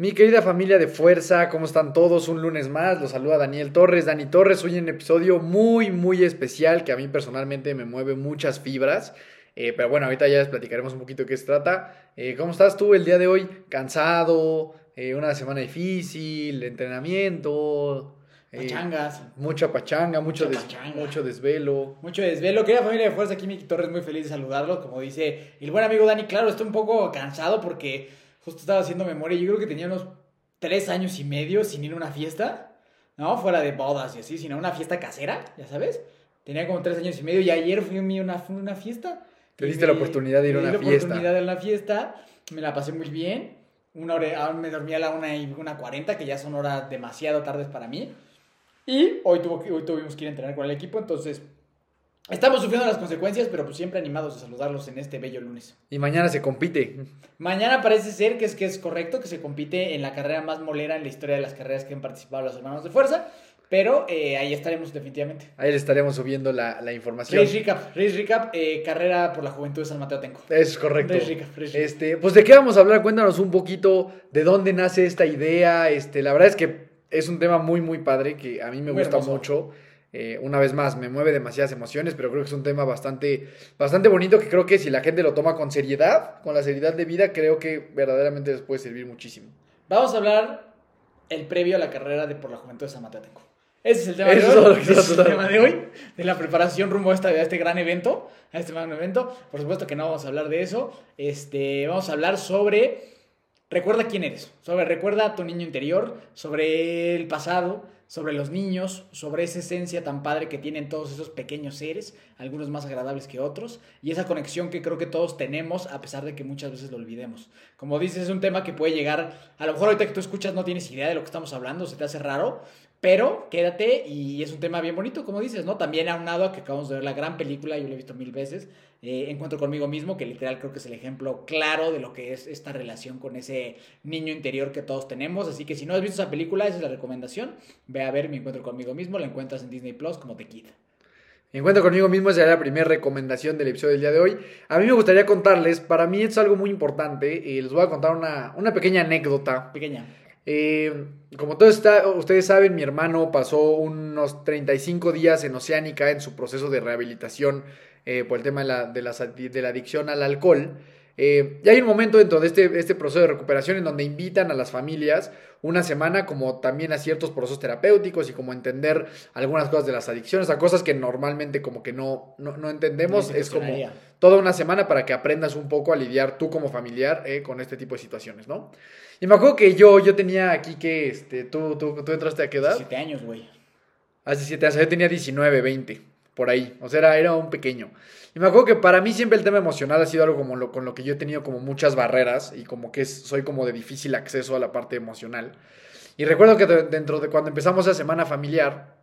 Mi querida familia de fuerza, ¿cómo están todos? Un lunes más, los saluda Daniel Torres. Dani Torres, hoy en un episodio muy, muy especial que a mí personalmente me mueve muchas fibras. Eh, pero bueno, ahorita ya les platicaremos un poquito de qué se trata. Eh, ¿Cómo estás tú el día de hoy? ¿Cansado? Eh, ¿Una semana difícil? ¿Entrenamiento? Pachangas. mucha pachanga, mucho, Mucha des- pachanga. mucho desvelo. Mucho desvelo. Querida familia de fuerza, aquí Miki Torres, muy feliz de saludarlos. Como dice el buen amigo Dani, claro, estoy un poco cansado porque justo estaba haciendo memoria. Yo creo que tenía unos tres años y medio sin ir a una fiesta, ¿no? Fuera de bodas y así, sino una fiesta casera, ya sabes. Tenía como tres años y medio y ayer fui a una, una fiesta. Te diste me- la oportunidad de ir a una di la fiesta. oportunidad de ir a una fiesta, me la pasé muy bien. Una hora, ah, me dormí a la una y una cuarenta, que ya son horas demasiado tardes para mí. Y hoy, tuvo hoy tuvimos que ir a entrenar con el equipo, entonces estamos sufriendo las consecuencias, pero pues siempre animados de saludarlos en este bello lunes. Y mañana se compite. Mañana parece ser que es, que es correcto, que se compite en la carrera más molera en la historia de las carreras que han participado los hermanos de fuerza, pero eh, ahí estaremos definitivamente. Ahí les estaremos subiendo la, la información. Race Recap, Race Recap, eh, carrera por la juventud de San Mateo Tenco. Es correcto. Race Recap, Race Recap. Este, pues de qué vamos a hablar, cuéntanos un poquito de dónde nace esta idea. Este, la verdad es que es un tema muy, muy padre que a mí me Muy gusta hermoso. mucho. Eh, una vez más, me mueve demasiadas emociones, pero creo que es un tema bastante, bastante bonito que creo que si la gente lo toma con seriedad, con la seriedad de vida, creo que verdaderamente les puede servir muchísimo. Vamos a hablar el previo a la carrera de por la juventud de Tenco. Ese es el tema Eso de hoy. es el tema de hoy, de la preparación rumbo a, esta- a este gran evento, a este magno evento. Por supuesto que no vamos a hablar de eso. Este, vamos a hablar sobre recuerda quién eres, sobre recuerda a tu niño interior, sobre el pasado, sobre los niños, sobre esa esencia tan padre que tienen todos esos pequeños seres, algunos más agradables que otros, y esa conexión que creo que todos tenemos a pesar de que muchas veces lo olvidemos. Como dices, es un tema que puede llegar, a lo mejor ahorita que tú escuchas no tienes idea de lo que estamos hablando, se te hace raro, pero quédate y es un tema bien bonito, como dices, ¿no? También aunado a que acabamos de ver la gran película, yo la he visto mil veces, eh, Encuentro conmigo mismo, que literal creo que es el ejemplo claro de lo que es esta relación con ese niño interior que todos tenemos. Así que si no has visto esa película, esa es la recomendación. Ve a ver Mi Encuentro conmigo mismo, la encuentras en Disney Plus como The Kid. Encuentro conmigo mismo será la primera recomendación del episodio del día de hoy. A mí me gustaría contarles, para mí es algo muy importante, y les voy a contar una, una pequeña anécdota Pequeña. Eh, como todos está- ustedes saben, mi hermano pasó unos 35 días en Oceánica en su proceso de rehabilitación eh, por el tema de la, de adi- de la adicción al alcohol. Eh, y hay un momento dentro de este, este proceso de recuperación en donde invitan a las familias una semana como también a ciertos procesos terapéuticos y como entender algunas cosas de las adicciones, a cosas que normalmente como que no, no, no entendemos. Es como toda una semana para que aprendas un poco a lidiar tú como familiar eh, con este tipo de situaciones, ¿no? Y me acuerdo que yo, yo tenía aquí que, este, tú, tú, tú entraste a qué edad? 17 años, güey. Hace siete años, yo tenía 19, 20, por ahí, o sea, era, era un pequeño. Y me acuerdo que para mí siempre el tema emocional ha sido algo como lo, con lo que yo he tenido como muchas barreras y como que es- soy como de difícil acceso a la parte emocional. Y recuerdo que de- dentro de cuando empezamos esa semana familiar,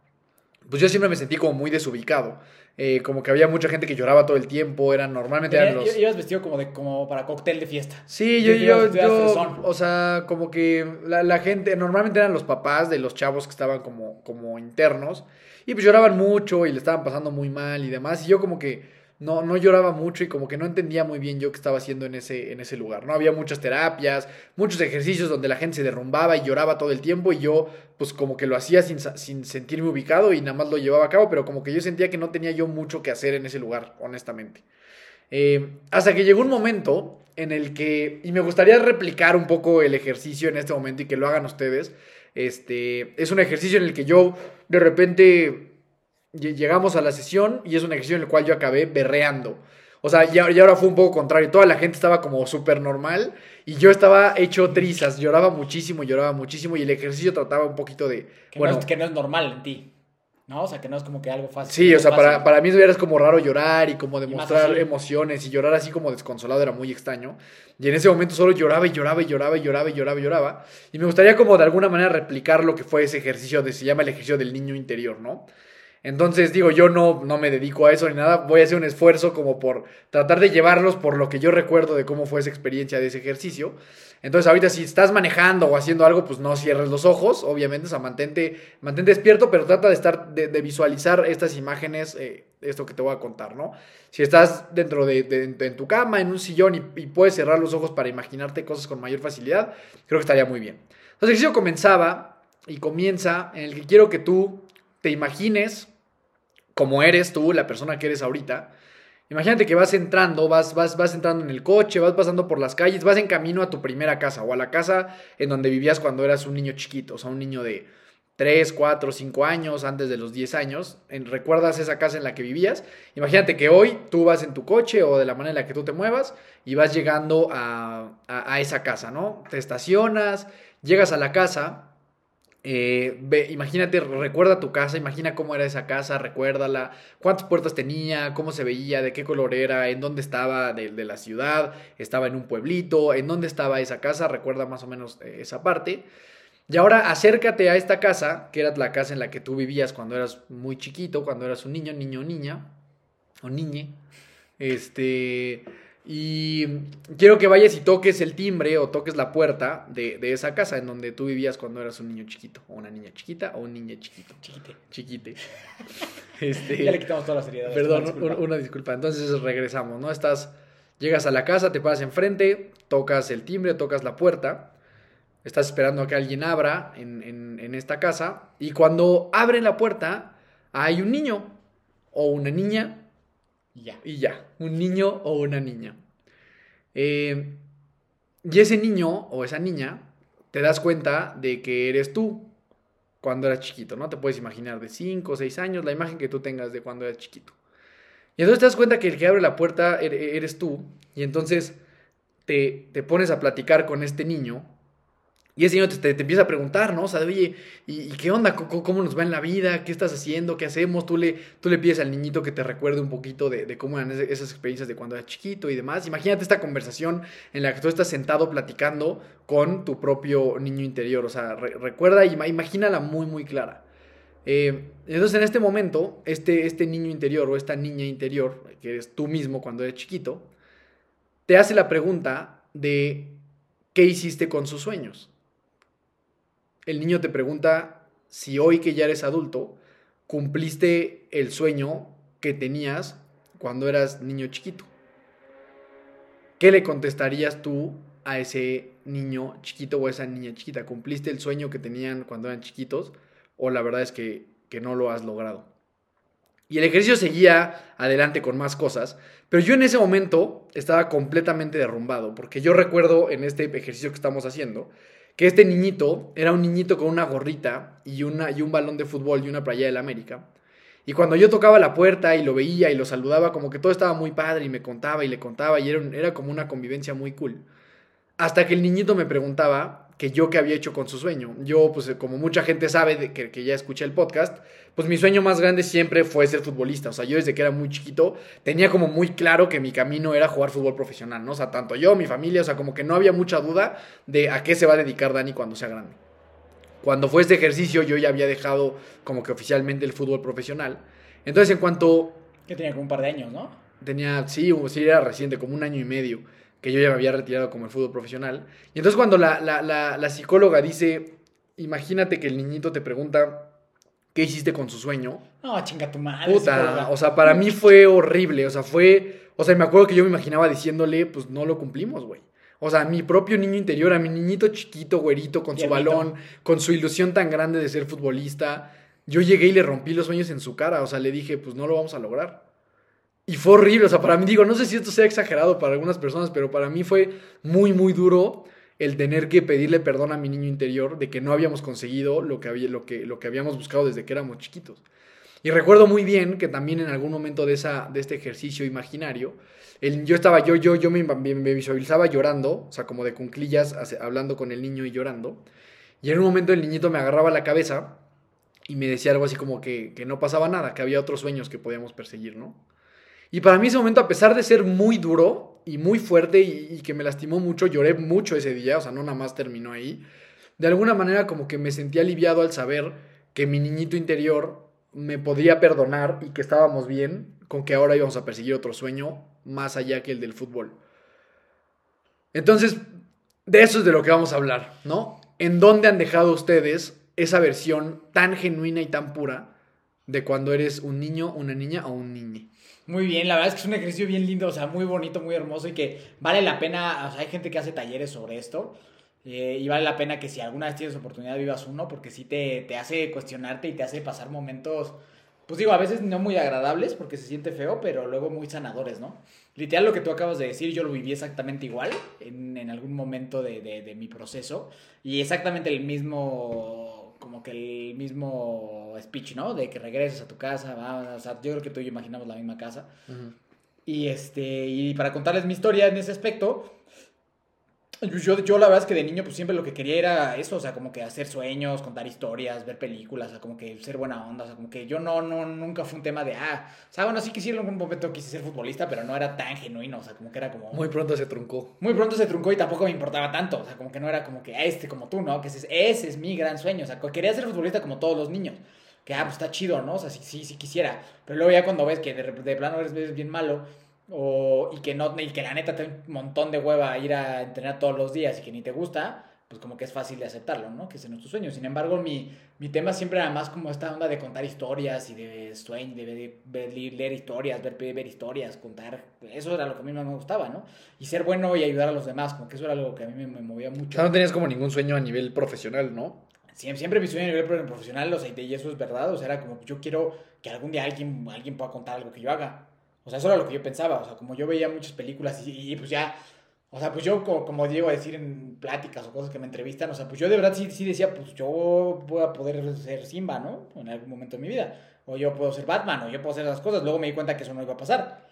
pues yo siempre me sentí como muy desubicado. Eh, como que había mucha gente que lloraba todo el tiempo, eran normalmente eran los... Ibas vestido como, de, como para cóctel de fiesta. Sí, yo, Yo- yo, o sea, como que la, la gente, normalmente eran los papás de los chavos que estaban como, como internos, y pues lloraban mucho y le estaban pasando muy mal y demás, y yo como que no, no lloraba mucho y como que no entendía muy bien yo qué estaba haciendo en ese, en ese lugar, ¿no? Había muchas terapias, muchos ejercicios donde la gente se derrumbaba y lloraba todo el tiempo, y yo pues como que lo hacía sin, sin sentirme ubicado y nada más lo llevaba a cabo, pero como que yo sentía que no tenía yo mucho que hacer en ese lugar, honestamente. Eh, hasta que llegó un momento en el que, y me gustaría replicar un poco el ejercicio en este momento y que lo hagan ustedes, este, es un ejercicio en el que yo de repente lle- llegamos a la sesión y es un ejercicio en el cual yo acabé berreando. O sea, y, ahora fue un poco contrario. Toda la gente estaba como súper normal y yo estaba hecho trizas. Lloraba muchísimo, lloraba muchísimo y el ejercicio trataba un poquito de... Que, bueno, no, es, que no es normal en ti. ¿No? O sea, que no es como que algo fácil. Sí, o sea, para, para mí era como raro llorar y como demostrar emociones y llorar así como desconsolado era muy extraño. Y en ese momento solo lloraba y lloraba y lloraba y lloraba y lloraba y lloraba. Y me gustaría como de alguna manera replicar lo que fue ese ejercicio, de, se llama el ejercicio del niño interior, ¿no? Entonces digo, yo no, no me dedico a eso ni nada, voy a hacer un esfuerzo como por tratar de llevarlos por lo que yo recuerdo de cómo fue esa experiencia de ese ejercicio. Entonces ahorita si estás manejando o haciendo algo, pues no cierres los ojos, obviamente, o sea, mantente, mantente despierto, pero trata de estar, de, visualizar estas imágenes, eh, esto que te voy a contar, ¿no? Si estás dentro de, de- de- en tu cama, en un sillón y, y puedes cerrar los ojos para imaginarte cosas con mayor facilidad, creo que estaría muy bien. Entonces el ejercicio comenzaba y comienza en el que quiero que tú te imagines como eres tú, la persona que eres ahorita. Imagínate que vas entrando, vas, vas, vas entrando en el coche, vas pasando por las calles, vas en camino a tu primera casa o a la casa en donde vivías cuando eras un niño chiquito, o sea, un niño de 3, 4, 5 años, antes de los 10 años. ¿Recuerdas esa casa en la que vivías? Imagínate que hoy tú vas en tu coche o de la manera en la que tú te muevas y vas llegando a, a- a esa casa, ¿no? Te estacionas, llegas a la casa. Eh, ve, imagínate, recuerda tu casa, imagina cómo era esa casa, recuérdala, cuántas puertas tenía, cómo se veía, de qué color era, en dónde estaba de, de la ciudad, estaba en un pueblito, en dónde estaba esa casa, recuerda más o menos eh, esa parte. Y ahora acércate a esta casa, que era la casa en la que tú vivías cuando eras muy chiquito, cuando eras un niño, niño o niña, o niñe. Este. Y quiero que vayas y toques el timbre o toques la puerta de, de esa casa en donde tú vivías cuando eras un niño chiquito, o una niña chiquita, o un niño chiquito, Chiquite. chiquite. Este, Ya le quitamos toda la seriedad. Perdón, Una disculpa. un- una disculpa. Entonces regresamos, ¿no? Estás, llegas a la casa, te paras enfrente, tocas el timbre, tocas la puerta, estás esperando a que alguien abra en, en- en esta casa y cuando abren la puerta hay un niño o una niña Y ya. y ya, un niño o una niña. Eh, y ese niño o esa niña te das cuenta de que eres tú cuando eras chiquito, ¿no? Te puedes imaginar de 5 o 6 años la imagen que tú tengas de cuando eras chiquito. Y entonces te das cuenta que el que abre la puerta er- eres tú y entonces te, te pones a platicar con este niño y ese niño te, te- te empieza a preguntar, ¿no? O sea, oye, ¿y, qué onda? ¿Cómo, ¿Cómo nos va en la vida? ¿Qué estás haciendo? ¿Qué hacemos? Tú le, tú le pides al niñito que te recuerde un poquito de, cómo eran esas experiencias de cuando eras chiquito y demás. Imagínate esta conversación en la que tú estás sentado platicando con tu propio niño interior. O sea, re- recuerda y ima- imagínala muy, muy clara. Eh, entonces, en este momento, este, este niño interior o esta niña interior, que eres tú mismo cuando eres chiquito, te hace la pregunta de qué hiciste con sus sueños. El niño te pregunta si hoy que ya eres adulto, cumpliste el sueño que tenías cuando eras niño chiquito. ¿Qué le contestarías tú a ese niño chiquito o a esa niña chiquita? ¿Cumpliste el sueño que tenían cuando eran chiquitos? ¿O la verdad es que, que no lo has logrado? Y el ejercicio seguía adelante con más cosas, pero yo en ese momento estaba completamente derrumbado, porque yo recuerdo en este ejercicio que estamos haciendo, que este niñito era un niñito con una gorrita y, una, y un balón de fútbol y una playa del América. Y cuando yo tocaba la puerta y lo veía y lo saludaba, como que todo estaba muy padre y me contaba y le contaba y era, era como una convivencia muy cool. Hasta que el niñito me preguntaba que yo qué había hecho con su sueño. Yo, pues como mucha gente sabe de que, que ya escuché el podcast, pues mi sueño más grande siempre fue ser futbolista. O sea, yo desde que era muy chiquito tenía como muy claro que mi camino era jugar fútbol profesional, ¿no? O sea, tanto yo, mi familia, o sea, como que no había mucha duda de a qué se va a dedicar Dani cuando sea grande. Cuando fue este ejercicio yo ya había dejado como que oficialmente el fútbol profesional. Entonces en cuanto Que tenía como un par de años, ¿no? tenía, sí, o- sí era reciente, como un año y medio, que yo ya me había retirado como el fútbol profesional. Y entonces cuando la, la, la, la psicóloga dice, imagínate que el niñito te pregunta, ¿qué hiciste con su sueño? No, chinga tu madre. Puta, o sea, para mí fue horrible, o sea, fue, o sea, me acuerdo que yo me imaginaba diciéndole, pues no lo cumplimos, güey. O sea, a mi propio niño interior, a mi niñito chiquito, güerito, con su balón, con su ilusión tan grande de ser futbolista, yo llegué y le rompí los sueños en su cara, o sea, le dije, pues no lo vamos a lograr. Y fue horrible, o sea, para mí digo, no sé si esto sea exagerado para algunas personas, pero para mí fue muy, muy duro el tener que pedirle perdón a mi niño interior de que no habíamos conseguido lo que, había, lo que, lo que habíamos buscado desde que éramos chiquitos. Y recuerdo muy bien que también en algún momento de, esa, de este ejercicio imaginario, el- yo estaba, yo, yo, yo me, me- visualizaba llorando, o sea, como de cunclillas, hablando con el niño y llorando. Y en un momento el niñito me agarraba la cabeza y me decía algo así como que, que no pasaba nada, que había otros sueños que podíamos perseguir, ¿no? Y para mí ese momento, a pesar de ser muy duro y muy fuerte y, que me lastimó mucho, lloré mucho ese día, o sea, no nada más terminó ahí, de alguna manera como que me sentí aliviado al saber que mi niñito interior me podría perdonar y que estábamos bien con que ahora íbamos a perseguir otro sueño más allá que el del fútbol. Entonces, de eso es de lo que vamos a hablar, ¿no? ¿En dónde han dejado ustedes esa versión tan genuina y tan pura de cuando eres un niño, una niña o un niño? Muy bien, la verdad es que es un ejercicio bien lindo, o sea, muy bonito, muy hermoso y que vale la pena, o hay gente que hace talleres sobre esto eh, y vale la pena que si alguna vez tienes oportunidad vivas uno porque sí te, te hace cuestionarte y te hace pasar momentos, pues digo, a veces no muy agradables porque se siente feo, pero luego muy sanadores, ¿no? Literal lo que tú acabas de decir, yo lo viví exactamente igual en, en algún momento de, de mi proceso y exactamente el mismo como que el mismo speech, ¿no? De que regreses a tu casa, va, o sea, yo creo que tú y yo imaginamos la misma casa. Y este, y para contarles mi historia en ese aspecto, yo, yo la verdad es que de niño pues siempre lo que quería era eso, o sea, como que hacer sueños, contar historias, ver películas, o sea, como que ser buena onda, o sea, como que yo no, no, nunca fue un tema de, ah, o sea, bueno, sí que sí en algún momento quise ser futbolista, pero no era tan genuino, o sea, como que era como... Muy pronto se truncó. Muy pronto se truncó y tampoco me importaba tanto, o sea, como que no era como que, ah, este como tú, ¿no? Que ese, ese es mi gran sueño, o sea, quería ser futbolista como todos los niños, que, ah, pues está chido, ¿no? O sea, sí, sí, sí quisiera, pero luego ya cuando ves que de, de plano eres, eres bien malo, o, y, que no, y que la neta te da un montón de hueva ir a entrenar todos los días y que ni te gusta, pues como que es fácil de aceptarlo, ¿no? Que ese no es tu sueño. Sin embargo, mi, mi tema siempre era más como esta onda de contar historias y de sueño, de, de, de leer historias, ver, ver historias, contar. Eso era lo que a mí más me gustaba, ¿no? Y ser bueno y ayudar a los demás, como que eso era algo que a mí me, me movía mucho. O sea, no tenías como ningún sueño a nivel profesional, ¿no? Siempre, siempre mi sueño a nivel profesional, o sea, y eso es verdad, o sea, era como yo quiero que algún día alguien, alguien pueda contar algo que yo haga. O sea, eso era lo que yo pensaba. O sea, como yo veía muchas películas y, y pues ya. O sea, pues yo, como, como digo a decir en pláticas o cosas que me entrevistan, o sea, pues yo de verdad sí, sí decía, pues yo voy a poder ser Simba, ¿no? En algún momento de mi vida. O yo puedo ser Batman, o yo puedo hacer esas cosas. Luego me di cuenta que eso no iba a pasar.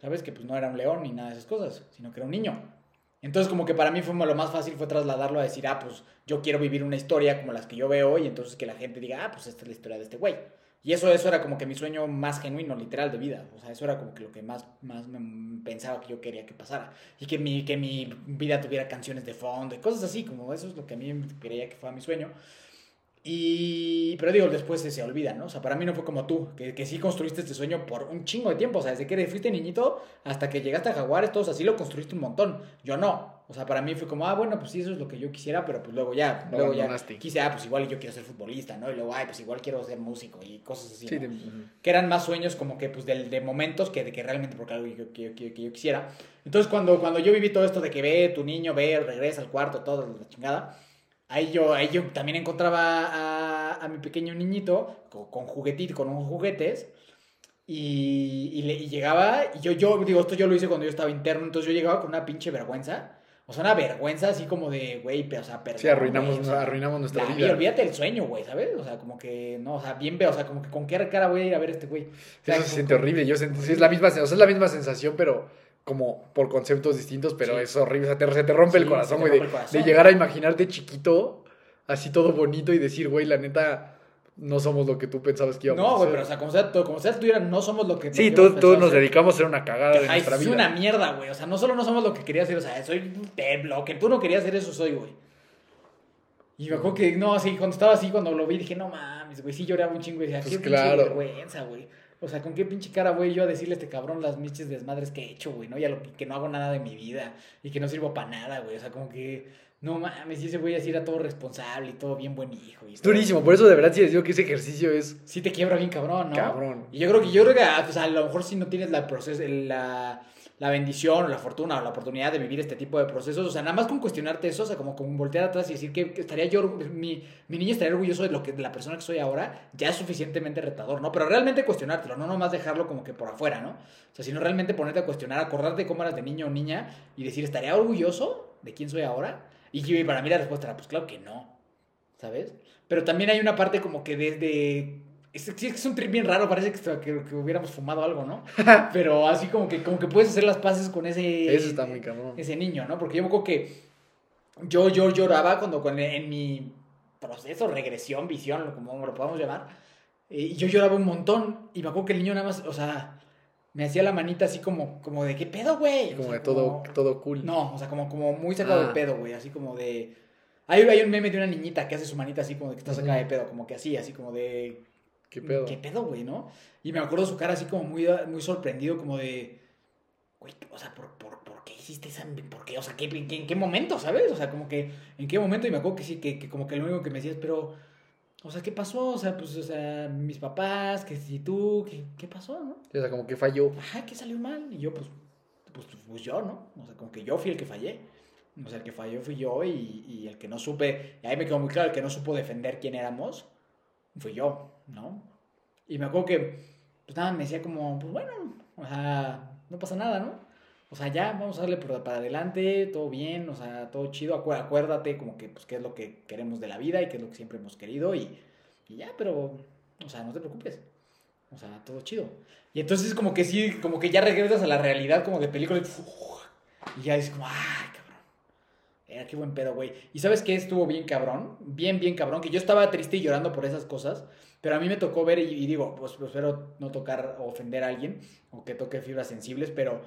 ¿Sabes? Que pues no era un león ni nada de esas cosas, sino que era un niño. Entonces, como que para mí fue lo más fácil fue trasladarlo a decir, ah, pues yo quiero vivir una historia como las que yo veo y entonces que la gente diga, ah, pues esta es la historia de este güey. Y eso, eso era como que mi sueño más genuino, literal, de vida. O sea, eso era como que lo que más, más me pensaba que yo quería que pasara. Y que mi, que mi vida tuviera canciones de fondo y cosas así, como eso es lo que a mí quería que fuera mi sueño. Y, pero digo, después se, se olvida, ¿no? O sea, para mí no fue como tú, que, que sí construiste este sueño por un chingo de tiempo. O sea, desde que fuiste niñito hasta que llegaste a Jaguares, todos así lo construiste un montón. Yo no. O sea, para mí fue como, ah, bueno, pues sí, eso es lo que yo quisiera, pero pues luego ya, luego ya quise, ah, pues igual yo quiero ser futbolista, ¿no? Y luego, ay, pues igual quiero ser músico y cosas así. Sí, ¿no? de- que eran más sueños como que pues de, de momentos que de que realmente porque algo que, que- que- que yo quisiera. Entonces cuando, cuando yo viví todo esto de que ve tu niño, ve, regresa al cuarto, todo la chingada, ahí yo, ahí yo también encontraba a, a mi pequeño niñito con, con juguetitos, con unos juguetes. Y, y, le- y llegaba, y yo, yo digo, esto yo lo hice cuando yo estaba interno, entonces yo llegaba con una pinche vergüenza. O sea, una vergüenza así como de, güey, pero, o sea, perdón, Sí, arruinamos, güey, o sea, arruinamos nuestra la- y vida. olvídate el sueño, güey, ¿sabes? O sea, como que, no, o sea, bien veo, o sea, como que con qué cara voy a ir a ver a este güey. O sea, Eso se como- siente horrible. Yo sentí, sí, es la misma, o sea, es la misma sensación, pero como por conceptos distintos, pero Sí. es horrible. O sea, te, se te rompe el corazón, güey. De llegar a imaginarte chiquito, así todo bonito y decir, güey, la neta, no somos lo que tú pensabas que íbamos No, a güey, ser. pero o sea, como sea, tú, como sea tú eras, no somos lo que... Sí, que todos pensado nos dedicamos a ser una cagada de Ay, nuestra es vida. una mierda, güey. O sea, no solo no somos lo que querías ser, o sea, soy lo que tú no querías ser, eso soy, güey. Y me acuerdo que, no, así, cuando estaba así, cuando lo vi, dije, no mames, güey, sí lloraba un chingo y decía, Pues qué claro. pinche vergüenza, güey. O sea, con qué pinche cara voy yo a decirle a este cabrón las miches desmadres que he hecho, güey, ¿no? Y a lo que, que no hago nada de mi vida y que no sirvo para nada, güey. O sea, como que, no mames, y ese güey así era todo responsable y todo bien buen hijo. Y durísimo, por eso de verdad sí les digo que ese ejercicio es Sí te quiebra bien cabrón, ¿no? cabrón. Y yo creo que, yo creo que ah, pues, a lo mejor si no tienes la, proceso, la, la bendición o la fortuna o la oportunidad de vivir este tipo de procesos, o sea, nada más con cuestionarte eso, o sea, como con voltear atrás y decir que, que estaría yo, mi, mi niño estaría orgulloso de, lo que, de la persona que soy ahora, ya es suficientemente retador, ¿no? Pero realmente cuestionártelo, no nomás dejarlo como que por afuera, ¿no? O sea, sino realmente ponerte a cuestionar, acordarte cómo eras de niño o niña y decir, ¿estaría orgulloso de quién soy ahora? Y para mí la respuesta era, pues claro que no, ¿sabes? Pero también hay una parte como que desde... Es, es que es un trip bien raro, parece que, que, que hubiéramos fumado algo, ¿no? Pero así como que, como que puedes hacer las paces con ese... Eso está muy cabrón. Ese niño, ¿no? Porque yo me acuerdo que yo, yo lloraba cuando, cuando en mi proceso, regresión, visión, como lo podamos llamar. Eh, Y yo lloraba un montón. Y me acuerdo que el niño nada más, o sea, me hacía la manita así como, como de, ¿qué pedo, güey? O Como sea, de todo, todo cool. No, o sea, como, como muy sacado Ah. de pedo, güey. Así como de. Hay, hay un meme de una niñita que hace su manita así como de que está sacada de pedo, como que así, así como de. ¿Qué pedo? ¿Qué pedo, güey, no? Y me acuerdo su cara así como muy, muy sorprendido, como de. Güey, o sea, ¿por, por, por qué hiciste esa.? ¿Por qué? O sea, ¿qué, en, qué, en qué momento, sabes? O sea, como que. ¿En qué momento? Y me acuerdo que sí, que, que como que lo único que me decías, pero. O sea, ¿qué pasó? O sea, pues, o sea, mis papás, que si tú, ¿qué, qué pasó, no? O sea, como que falló. Ajá, ¿qué salió mal? Y yo, pues, pues, pues yo, ¿no? O sea, como que yo fui el que fallé. O sea, el que falló fui yo y, y el que no supe, y ahí me quedó muy claro, el que no supo defender quién éramos, fui yo, ¿no? Y me acuerdo que, pues nada, me decía como, pues bueno, o sea, no pasa nada, ¿no? O sea, ya, vamos a darle por, para adelante, todo bien, o sea, todo chido, acu- acuérdate como que, pues, qué es lo que queremos de la vida y qué es lo que siempre hemos querido y, y ya, pero, o sea, no te preocupes. O sea, todo chido. Y entonces como que sí, como que ya regresas a la realidad como de película y, y ya dices como, ay, cabrón. Era qué buen pedo, güey. Y sabes qué estuvo bien cabrón, bien, bien cabrón, que yo estaba triste y llorando por esas cosas, pero a mí me tocó ver y, y digo, pues, pues, espero no tocar o ofender a alguien o que toque fibras sensibles, pero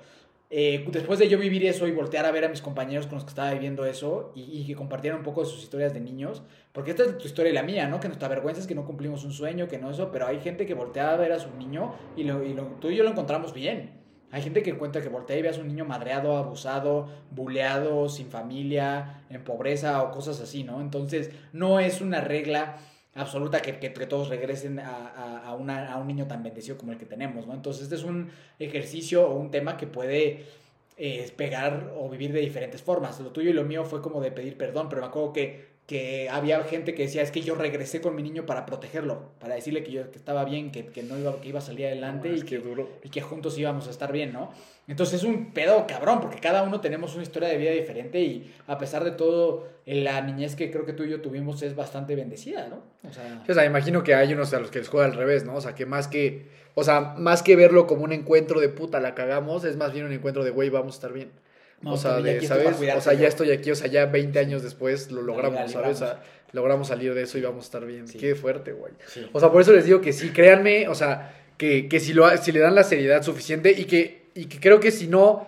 eh, después de yo vivir eso y voltear a ver a mis compañeros con los que estaba viviendo eso y, que compartieran un poco de sus historias de niños, porque esta es tu historia y la mía, ¿no? Que nuestra vergüenza es que no cumplimos un sueño, que no eso, pero hay gente que voltea a ver a su niño y, lo, y lo- tú y yo lo encontramos bien. Hay gente que encuentra que voltea y ve a su niño madreado, abusado, buleado, sin familia, en pobreza o cosas así, ¿no? Entonces, no es una regla absoluta que, que- que todos regresen a, a- a una- a un niño tan bendecido como el que tenemos, ¿no? Entonces, este es un ejercicio o un tema que puede eh, pegar o vivir de diferentes formas. Lo tuyo y lo mío fue como de pedir perdón, pero me acuerdo que, que había gente que decía, es que yo regresé con mi niño para protegerlo, para decirle que yo que estaba bien, que, que no iba, que iba a salir adelante No, y que duro. y que juntos íbamos a estar bien, ¿no? Entonces es un pedo cabrón, porque cada uno tenemos una historia de vida diferente y a pesar de todo, eh, la niñez que creo que tú y yo tuvimos es bastante bendecida, ¿no? O sea, O sea, imagino que hay unos a los que les juega al revés, ¿no? O sea, que más que, o sea, más que verlo como un encuentro de puta, la cagamos, es más bien un encuentro de, güey, vamos a estar bien. No, o sea, de, ¿sabes? O sea, ya estoy aquí, o sea, ya 20 años después lo logramos. ¿sabes? O sea, logramos salir de eso y vamos a estar bien. Sí. Qué fuerte, güey. Sí. O sea, por eso les digo que sí, créanme, o sea, que, que si, lo, si le dan la seriedad suficiente y que, y que creo que si no,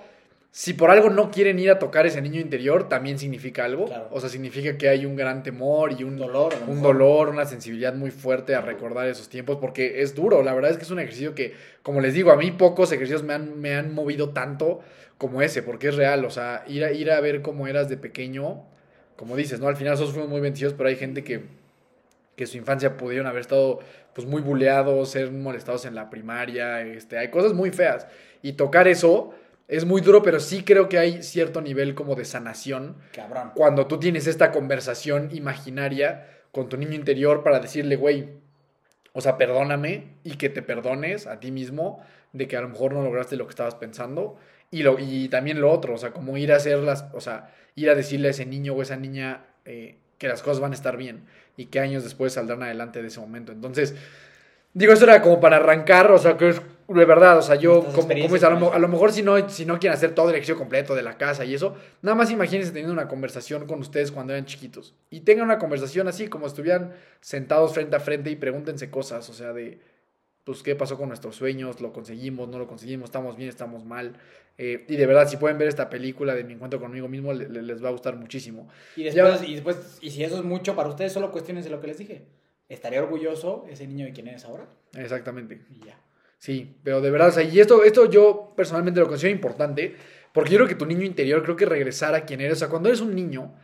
si por algo no quieren ir a tocar ese niño interior, también significa algo. Claro. O sea, significa que hay un gran temor y un dolor, un dolor, una sensibilidad muy fuerte a recordar esos tiempos, porque es duro, la verdad es que es un ejercicio que, como les digo, a mí pocos ejercicios me han, me han movido tanto como ese, porque es real, o sea, ir a, ir a ver cómo eras de pequeño, como dices, ¿no? Al final nosotros fuimos muy bendecidos, pero hay gente que, que su infancia pudieron haber estado pues muy buleados, ser molestados en la primaria, este, hay cosas muy feas, y tocar eso es muy duro, pero sí creo que hay cierto nivel como de sanación Cabrón. cuando tú tienes esta conversación imaginaria con tu niño interior para decirle, güey, o sea, perdóname y que te perdones a ti mismo de que a lo mejor no lograste lo que estabas pensando. Y, lo, y también lo otro, o sea, como ir a hacer las, o sea, ir a decirle a ese niño o esa niña eh, que las cosas van a estar bien y que años después saldrán adelante de ese momento. Entonces, digo, eso era como para arrancar, o sea, que es de verdad, o sea, yo, como, como dices, a, lo, a mejor si no, si no quieren hacer todo el ejercicio completo de la casa y eso, nada más imagínense teniendo una conversación con ustedes cuando eran chiquitos. Y tengan una conversación así, como estuvieran sentados frente a frente y pregúntense cosas, o sea, de, pues, ¿qué pasó con nuestros sueños? ¿Lo conseguimos? ¿No lo conseguimos? ¿Estamos bien? ¿Estamos mal? Eh, y de verdad, si pueden ver esta película de Mi Encuentro conmigo mismo, le- le- les va a gustar muchísimo. Y Ya- después, y después, y si eso es mucho para ustedes, solo cuestiones lo que les dije. ¿Estaría orgulloso ese niño de quién eres ahora? Exactamente. Y ya. Sí, pero de verdad, o sea, y esto, esto yo personalmente lo considero importante, porque yo creo que tu niño interior, creo que regresar a quien eres, o sea, cuando eres un niño,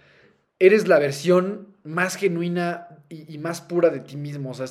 eres la versión más genuina y, más pura de ti mismo, o sea,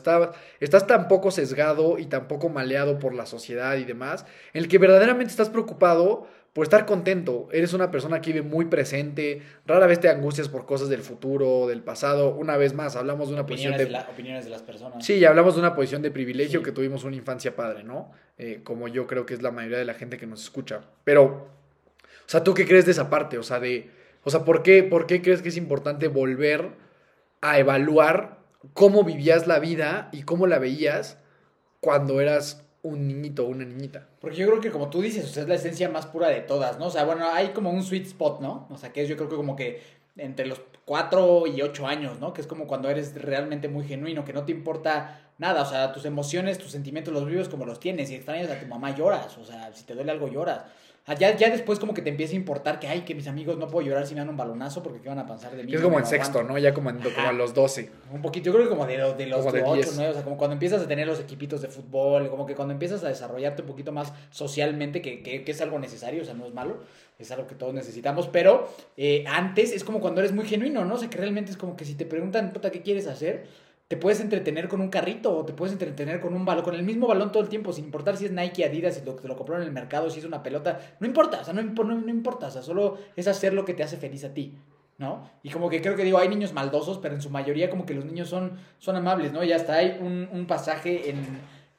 estás tan poco sesgado y tan poco maleado por la sociedad y demás, en el que verdaderamente estás preocupado por estar contento, eres una persona que vive muy presente, rara vez te angustias por cosas del futuro, del pasado, una vez más, hablamos de una posición de... de, la- opiniones de las personas. Sí, y hablamos de una posición de privilegio Sí. que tuvimos una infancia padre, ¿no? Eh, como yo creo que es la mayoría de la gente que nos escucha. Pero, o sea, ¿tú qué crees de esa parte? O sea, de, o sea, ¿por qué, por qué crees que es importante volver a evaluar cómo vivías la vida y cómo la veías cuando eras un niñito o una niñita? Porque yo creo que como tú dices, es la esencia más pura de todas, ¿no? O sea, bueno, hay como un sweet spot, ¿no? O sea, que es yo creo que como que entre los 4 y 8 años, ¿no? Que es como cuando eres realmente muy genuino, que no te importa nada, o sea, tus emociones, tus sentimientos los vives como los tienes. Si extrañas a tu mamá, lloras, o sea, si te duele algo, lloras. Ya, ya después como que te empieza a importar que, ay, que mis amigos no puedo llorar si me dan un balonazo porque qué van a pensar de mí. Es como en sexto. ¿no? Ya como, en, como a los 12. Un poquito, yo creo que como de, los- de los Como de 8, 10. 9, o sea, como cuando empiezas a tener los equipitos de fútbol, como que cuando empiezas a desarrollarte un poquito más socialmente, que, que, que es algo necesario, o sea, no es malo, es algo que todos necesitamos, pero eh, antes es como cuando eres muy genuino, ¿no? O sea, que realmente es como que si te preguntan, puta, ¿qué quieres hacer? Te puedes entretener con un carrito o te puedes entretener con un balón, con el mismo balón todo el tiempo, sin importar si es Nike, Adidas, si lo, te lo compraron en el mercado, si es una pelota, no importa, o sea, no, no, no importa, o sea, solo es hacer lo que te hace feliz a ti. ¿no? Y como que creo que digo, hay niños maldosos, pero en su mayoría como que los niños son, son amables, ¿no? Y hasta hay un, un pasaje en,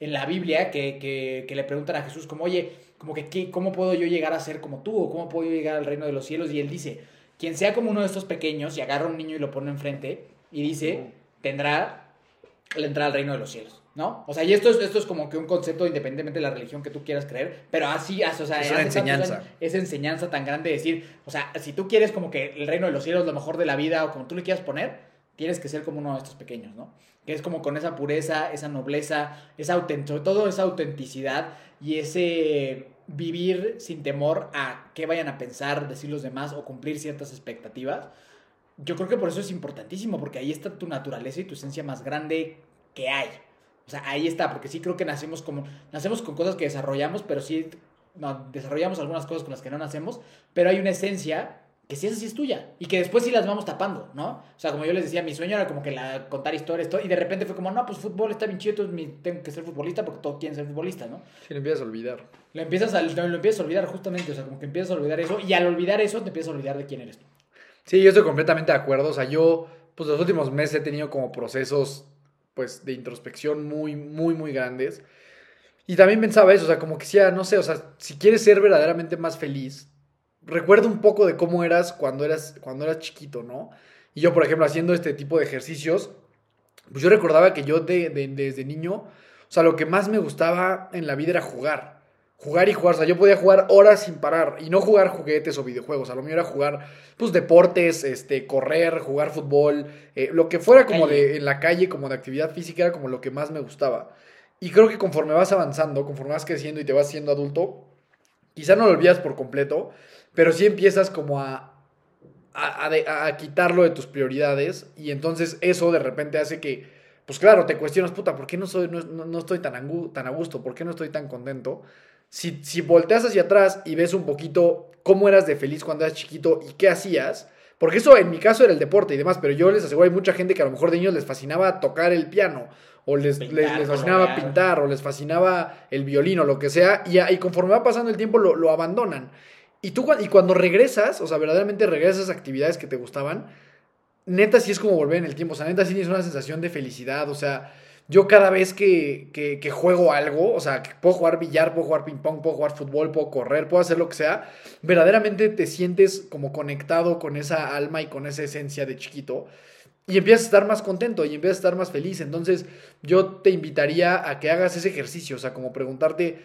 en la Biblia que, que, que le preguntan a Jesús como, oye, como que, ¿qué, ¿cómo puedo yo llegar a ser como tú? ¿O cómo puedo yo llegar al reino de los cielos? Y él dice, quien sea como uno de estos pequeños, y agarra a un niño y lo pone enfrente, y dice, tendrá la entrada al reino de los cielos, ¿no? O sea, y esto es, esto es como que un concepto independientemente de la religión que tú quieras creer, pero así, o sea, Es una enseñanza. años, esa enseñanza tan grande de decir, o sea, si tú quieres como que el reino de los cielos, lo mejor de la vida, o como tú le quieras poner, tienes que ser como uno de estos pequeños, ¿no? Que es como con esa pureza, esa nobleza, esa sobre todo esa autenticidad y ese vivir sin temor a qué vayan a pensar, decir los demás o cumplir ciertas expectativas. Yo creo que por eso es importantísimo, porque ahí está tu naturaleza y tu esencia más grande que hay. O sea, ahí está, porque sí creo que nacemos como, nacemos con cosas que desarrollamos, pero sí no, desarrollamos algunas cosas con las que no nacemos, pero hay una esencia que sí esa sí es tuya y que después sí las vamos tapando, ¿no? O sea, como yo les decía, mi sueño era como que la, contar historias todo, y de repente fue como, no, pues fútbol está bien chido, tengo que ser futbolista porque todos quieren ser futbolista, ¿no? Si lo empiezas a olvidar. Lo empiezas a, lo, lo empiezas a olvidar justamente, o sea, como que empiezas a olvidar eso y al olvidar eso te empiezas a olvidar de quién eres tú. Sí, yo estoy completamente de acuerdo. O sea, yo, pues los últimos meses he tenido como procesos, pues, de introspección muy, muy, muy grandes. Y también pensaba eso, o sea, como que decía, no sé, o sea, si quieres ser verdaderamente más feliz, recuerda un poco de cómo eras cuando eras, cuando eras chiquito, ¿no? Y yo, por ejemplo, haciendo este tipo de ejercicios, pues yo recordaba que yo de- desde niño, o sea, lo que más me gustaba en la vida era jugar. Jugar y jugar, o sea, yo podía jugar horas sin parar y no jugar juguetes o videojuegos, a lo mío era jugar, pues, deportes, este, correr, jugar fútbol, eh, lo que fuera como de, en la calle, como de actividad física, era como lo que más me gustaba. Y creo que conforme vas avanzando, conforme vas creciendo y te vas siendo adulto, quizá no lo olvidas por completo, pero sí empiezas como a, a, a a quitarlo de tus prioridades y entonces eso de repente hace que, pues claro, te cuestionas, puta, ¿por qué no, soy, no, no- no estoy tan, angu- tan a gusto? ¿Por qué no estoy tan contento? Si, si volteas hacia atrás y ves un poquito cómo eras de feliz cuando eras chiquito y qué hacías, porque eso en mi caso era el deporte y demás, pero yo les aseguro, hay mucha gente que a lo mejor de niños les fascinaba tocar el piano, o les, Pintar, les, les fascinaba colorear. pintar, o les fascinaba el violín, o lo que sea, y, y conforme va pasando el tiempo lo, lo abandonan. Y tú y cuando regresas, o sea, verdaderamente regresas a actividades que te gustaban, neta sí es como volver en el tiempo, o sea, neta sí tienes una sensación de felicidad, o sea, yo cada vez que, que, juego algo, o sea, que puedo jugar billar, puedo jugar ping pong, puedo jugar fútbol, puedo correr, puedo hacer lo que sea, verdaderamente te sientes como conectado con esa alma y con esa esencia de chiquito. Y empiezas a estar más contento y empiezas a estar más feliz. Entonces, yo te invitaría a que hagas ese ejercicio. O sea, como preguntarte,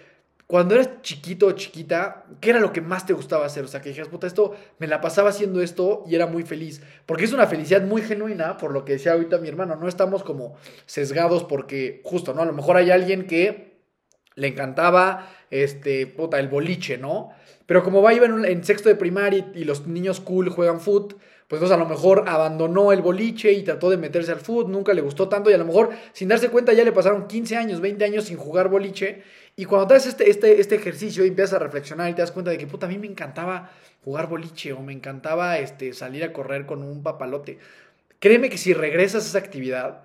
cuando eras chiquito o chiquita, ¿qué era lo que más te gustaba hacer? O sea, que dijeras, puta, esto, me la pasaba haciendo esto y era muy feliz. Porque es una felicidad muy genuina, por lo que decía ahorita mi hermano. No estamos como sesgados porque, justo, ¿no? A lo mejor hay alguien que le encantaba, este, puta, el boliche, ¿no? Pero como va, iba en, en sexto de primaria y, y los niños cool juegan foot, pues entonces a lo mejor abandonó el boliche y trató de meterse al foot, nunca le gustó tanto y a lo mejor sin darse cuenta ya le pasaron 15 años, 20 años sin jugar boliche y cuando te haces este, este, este ejercicio y empiezas a reflexionar y te das cuenta de que puta, a mí me encantaba jugar boliche o me encantaba este, salir a correr con un papalote. Créeme que si regresas a esa actividad,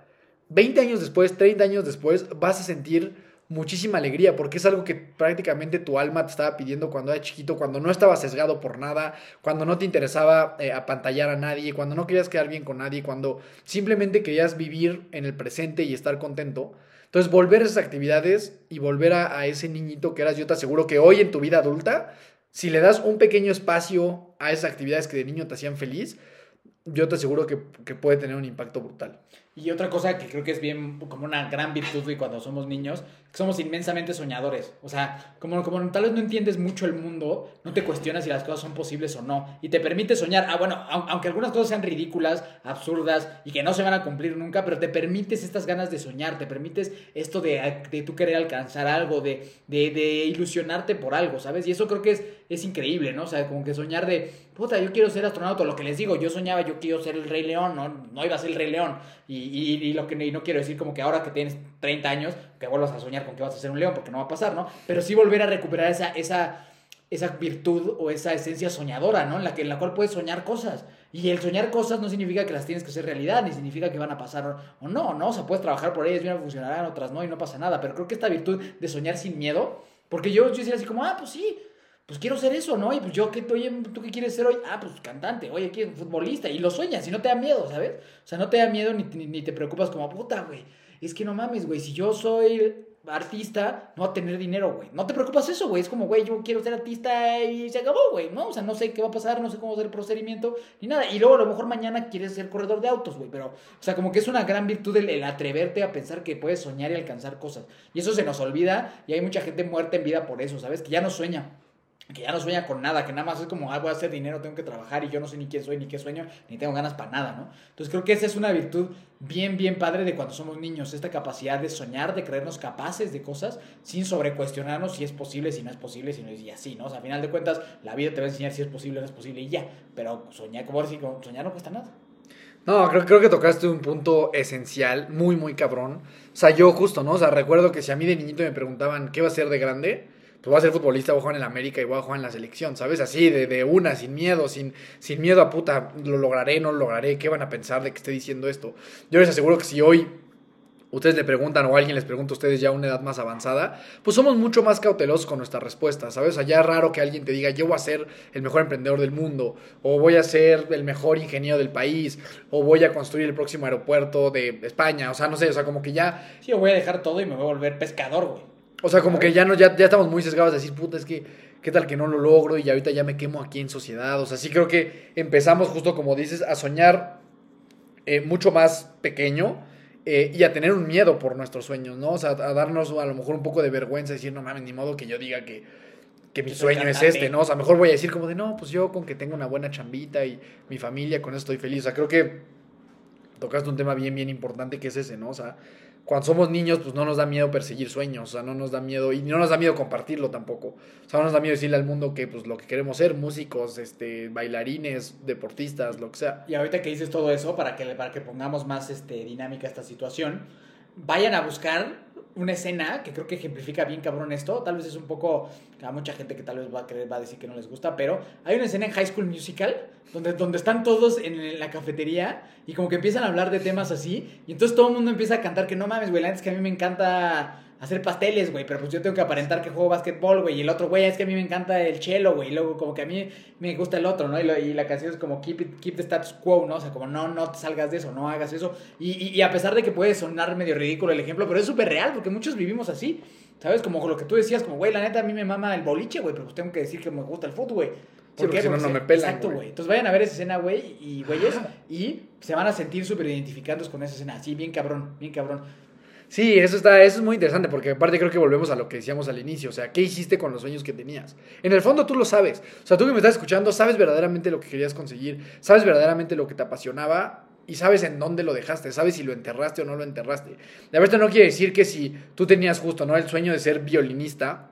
20 años después, 30 años después, vas a sentir muchísima alegría, porque es algo que prácticamente tu alma te estaba pidiendo cuando eras chiquito, cuando no estabas sesgado por nada, cuando no te interesaba eh, apantallar a nadie, cuando no querías quedar bien con nadie, cuando simplemente querías vivir en el presente y estar contento. Entonces, volver a esas actividades y volver a, a ese niñito que eras, yo te aseguro que hoy en tu vida adulta, si le das un pequeño espacio a esas actividades que de niño te hacían feliz, yo te aseguro que, que puede tener un impacto brutal. Y otra cosa que creo que es bien, como una gran virtud de cuando somos niños, que somos inmensamente soñadores. O sea, como, como tal vez no entiendes mucho el mundo, no te cuestionas si las cosas son posibles o no. Y te permite soñar. Ah, bueno, aunque algunas cosas sean ridículas, absurdas y que no se van a cumplir nunca, pero te permites estas ganas de soñar, te permites esto de, de tú querer alcanzar algo, de, de, de ilusionarte por algo, ¿sabes? Y eso creo que es, es increíble, ¿no? O sea, como que soñar de, puta, yo quiero ser astronauta, lo que les digo, yo soñaba, yo quiero ser el Rey León, no, no iba a ser el Rey León. Y, y, lo que no quiero decir como que ahora que tienes 30 años, que vuelvas a soñar con que vas a ser un león, porque no va a pasar, ¿no? Pero sí volver a recuperar esa, esa, esa virtud o esa esencia soñadora, ¿no? En la, que, en la cual puedes soñar cosas. Y el soñar cosas no significa que las tienes que hacer realidad, ni significa que van a pasar o no, ¿no? O sea, puedes trabajar por ellas, bien funcionarán, otras no, y no pasa nada. Pero creo que esta virtud de soñar sin miedo, porque yo, yo decía así como, ah, pues sí, pues quiero ser eso, ¿no? Y pues yo, ¿qué, oye, ¿tú qué quieres ser hoy? Ah, pues cantante, oye, ¿quién? Futbolista. Y lo sueñas y no te da miedo, ¿sabes? O sea, no te da miedo ni, ni, te preocupas como, puta, güey. Es que no mames, güey, si yo soy artista, no va a tener dinero, güey. No te preocupas eso, güey. Es como, güey, yo quiero ser artista y se acabó, güey, ¿no? O sea, no sé qué va a pasar, no sé cómo va a ser el procedimiento, ni nada. Y luego a lo mejor mañana quieres ser corredor de autos, güey. Pero, o sea, como que es una gran virtud el, atreverte a pensar que puedes soñar y alcanzar cosas. Y eso se nos olvida y hay mucha gente muerta en vida por eso, ¿sabes? Que ya no sueña que ya no sueña con nada, que nada más es como, ah, voy hacer dinero, tengo que trabajar y yo no sé ni quién soy, ni qué sueño, ni tengo ganas para nada, ¿no? Entonces creo que esa es una virtud bien, bien padre de cuando somos niños, esta capacidad de soñar, de creernos capaces de cosas sin sobrecuestionarnos si es posible, si no es posible, si no es y así, ¿no? O sea, a final de cuentas, la vida te va a enseñar si es posible o no es posible y ya, pero soñar, como decir, soñar no cuesta nada. No, creo, creo que tocaste un punto esencial, muy, muy cabrón. O sea, yo justo, ¿no? O sea, recuerdo que si a mí de niñito me preguntaban qué va a ser de grande, pues voy a ser futbolista, voy a jugar en el América y voy a jugar en la selección, ¿sabes? Así, de, de una, sin miedo, sin, sin miedo a puta, lo lograré, no lo lograré, ¿qué van a pensar de que esté diciendo esto? Yo les aseguro que si hoy ustedes le preguntan o alguien les pregunta a ustedes ya a una edad más avanzada, pues somos mucho más cautelosos con nuestra respuesta, ¿sabes? Ya es raro que alguien te diga, yo voy a ser el mejor emprendedor del mundo, o voy a ser el mejor ingeniero del país, o voy a construir el próximo aeropuerto de España, o sea, no sé, o sea, como que ya... Sí, yo voy a dejar todo y me voy a volver pescador, güey. O sea, como que ya, no, ya, ya estamos muy sesgados a decir, puta, es que, ¿qué tal que no lo logro? Y ahorita ya me quemo aquí en sociedad. O sea, sí creo que empezamos, justo como dices, a soñar eh, mucho más pequeño eh, y a tener un miedo por nuestros sueños, ¿no? O sea, a darnos a lo mejor un poco de vergüenza, decir, no mames, ni modo que yo diga que, que mi sueño es este, ¿no? O sea, mejor voy a decir como de, no, pues yo con que tengo una buena chambita y mi familia, con eso estoy feliz. O sea, creo que tocaste un tema bien, bien importante que es ese, ¿no? O sea, cuando somos niños, pues no nos da miedo perseguir sueños, o sea, no nos da miedo, y no nos da miedo compartirlo tampoco. O sea, no nos da miedo decirle al mundo que pues lo que queremos ser, músicos, este, bailarines, deportistas, lo que sea. Y ahorita que dices todo eso, para que, para que pongamos más este, dinámica a esta situación, vayan a buscar una escena que creo que ejemplifica bien cabrón esto. Tal vez es un poco. A mucha gente que tal vez va a querer, va a decir que no les gusta, pero hay una escena en High School Musical donde, donde están todos en la cafetería y como que empiezan a hablar de temas así. Y entonces todo el mundo empieza a cantar que no mames, güey, antes que a mí me encanta hacer pasteles, güey, pero pues yo tengo que aparentar que juego básquetbol, güey, y el otro, güey, es que a mí me encanta el chelo, güey, y luego como que a mí me gusta el otro, ¿no? Y, lo, y la canción es como keep, it, keep the status quo, ¿no? O sea, como no, no te salgas de eso, no hagas eso. Y, y, y a pesar de que puede sonar medio ridículo el ejemplo, pero es súper real, porque muchos vivimos así, ¿sabes? Como lo que tú decías, como, güey, la neta a mí me mama el boliche, güey, pero pues tengo que decir que me gusta el fútbol, güey. Sí, porque si no, no me pelan. Exacto, güey. Entonces vayan a ver esa escena, güey, y güeyes, y se van a sentir súper identificados con esa escena. Así, bien cabrón, bien cabrón. Sí, eso está, eso es muy interesante porque aparte creo que volvemos a lo que decíamos al inicio, o sea, ¿qué hiciste con los sueños que tenías? En el fondo tú lo sabes, o sea, tú que me estás escuchando sabes verdaderamente lo que querías conseguir, sabes verdaderamente lo que te apasionaba y sabes en dónde lo dejaste, sabes si lo enterraste o no lo enterraste. La verdad no quiere decir que si tú tenías justo, ¿no? El sueño de ser violinista,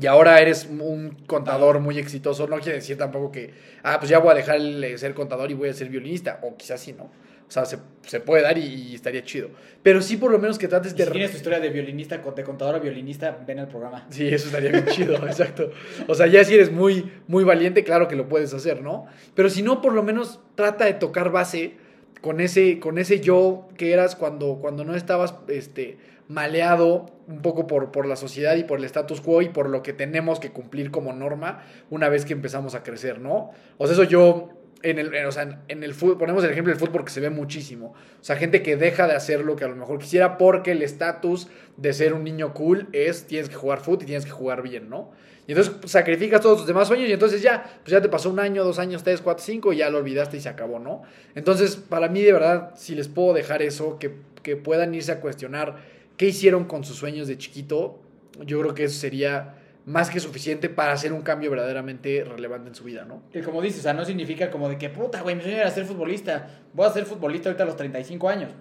y ahora eres un contador muy exitoso, no quiere decir tampoco que, ah, pues ya voy a dejar de ser contador y voy a ser violinista, o quizás sí, ¿no? O sea, se, se puede dar y, y, estaría chido. Pero sí, por lo menos que trates de. Si tienes tu historia de violinista, de contador a violinista, ven al programa. Sí, eso estaría bien chido, exacto. O sea, ya si eres muy, muy valiente, claro que lo puedes hacer, ¿no? Pero si no, por lo menos trata de tocar base con ese, con ese yo que eras cuando, cuando no estabas este, maleado un poco por, por la sociedad y por el status quo y por lo que tenemos que cumplir como norma una vez que empezamos a crecer, ¿no? O sea, eso yo en el, o sea, en- el fútbol, ponemos el ejemplo del fútbol que se ve muchísimo. O sea, gente que deja de hacer lo que a lo mejor quisiera porque el estatus de ser un niño cool es tienes que jugar fútbol y tienes que jugar bien, ¿no? Y entonces sacrificas todos tus demás sueños y entonces ya, pues ya te pasó un año, dos años, tres, cuatro, cinco y ya lo olvidaste y se acabó, ¿no? Entonces, para mí de verdad, si les puedo dejar eso, que, que puedan irse a cuestionar qué hicieron con sus sueños de chiquito, yo creo que eso sería más que suficiente para hacer un cambio verdaderamente relevante en su vida, ¿no? Que como dices, o sea, no significa como de que, puta, güey, mi sueño era ser futbolista. Voy a ser futbolista ahorita a los 35 años.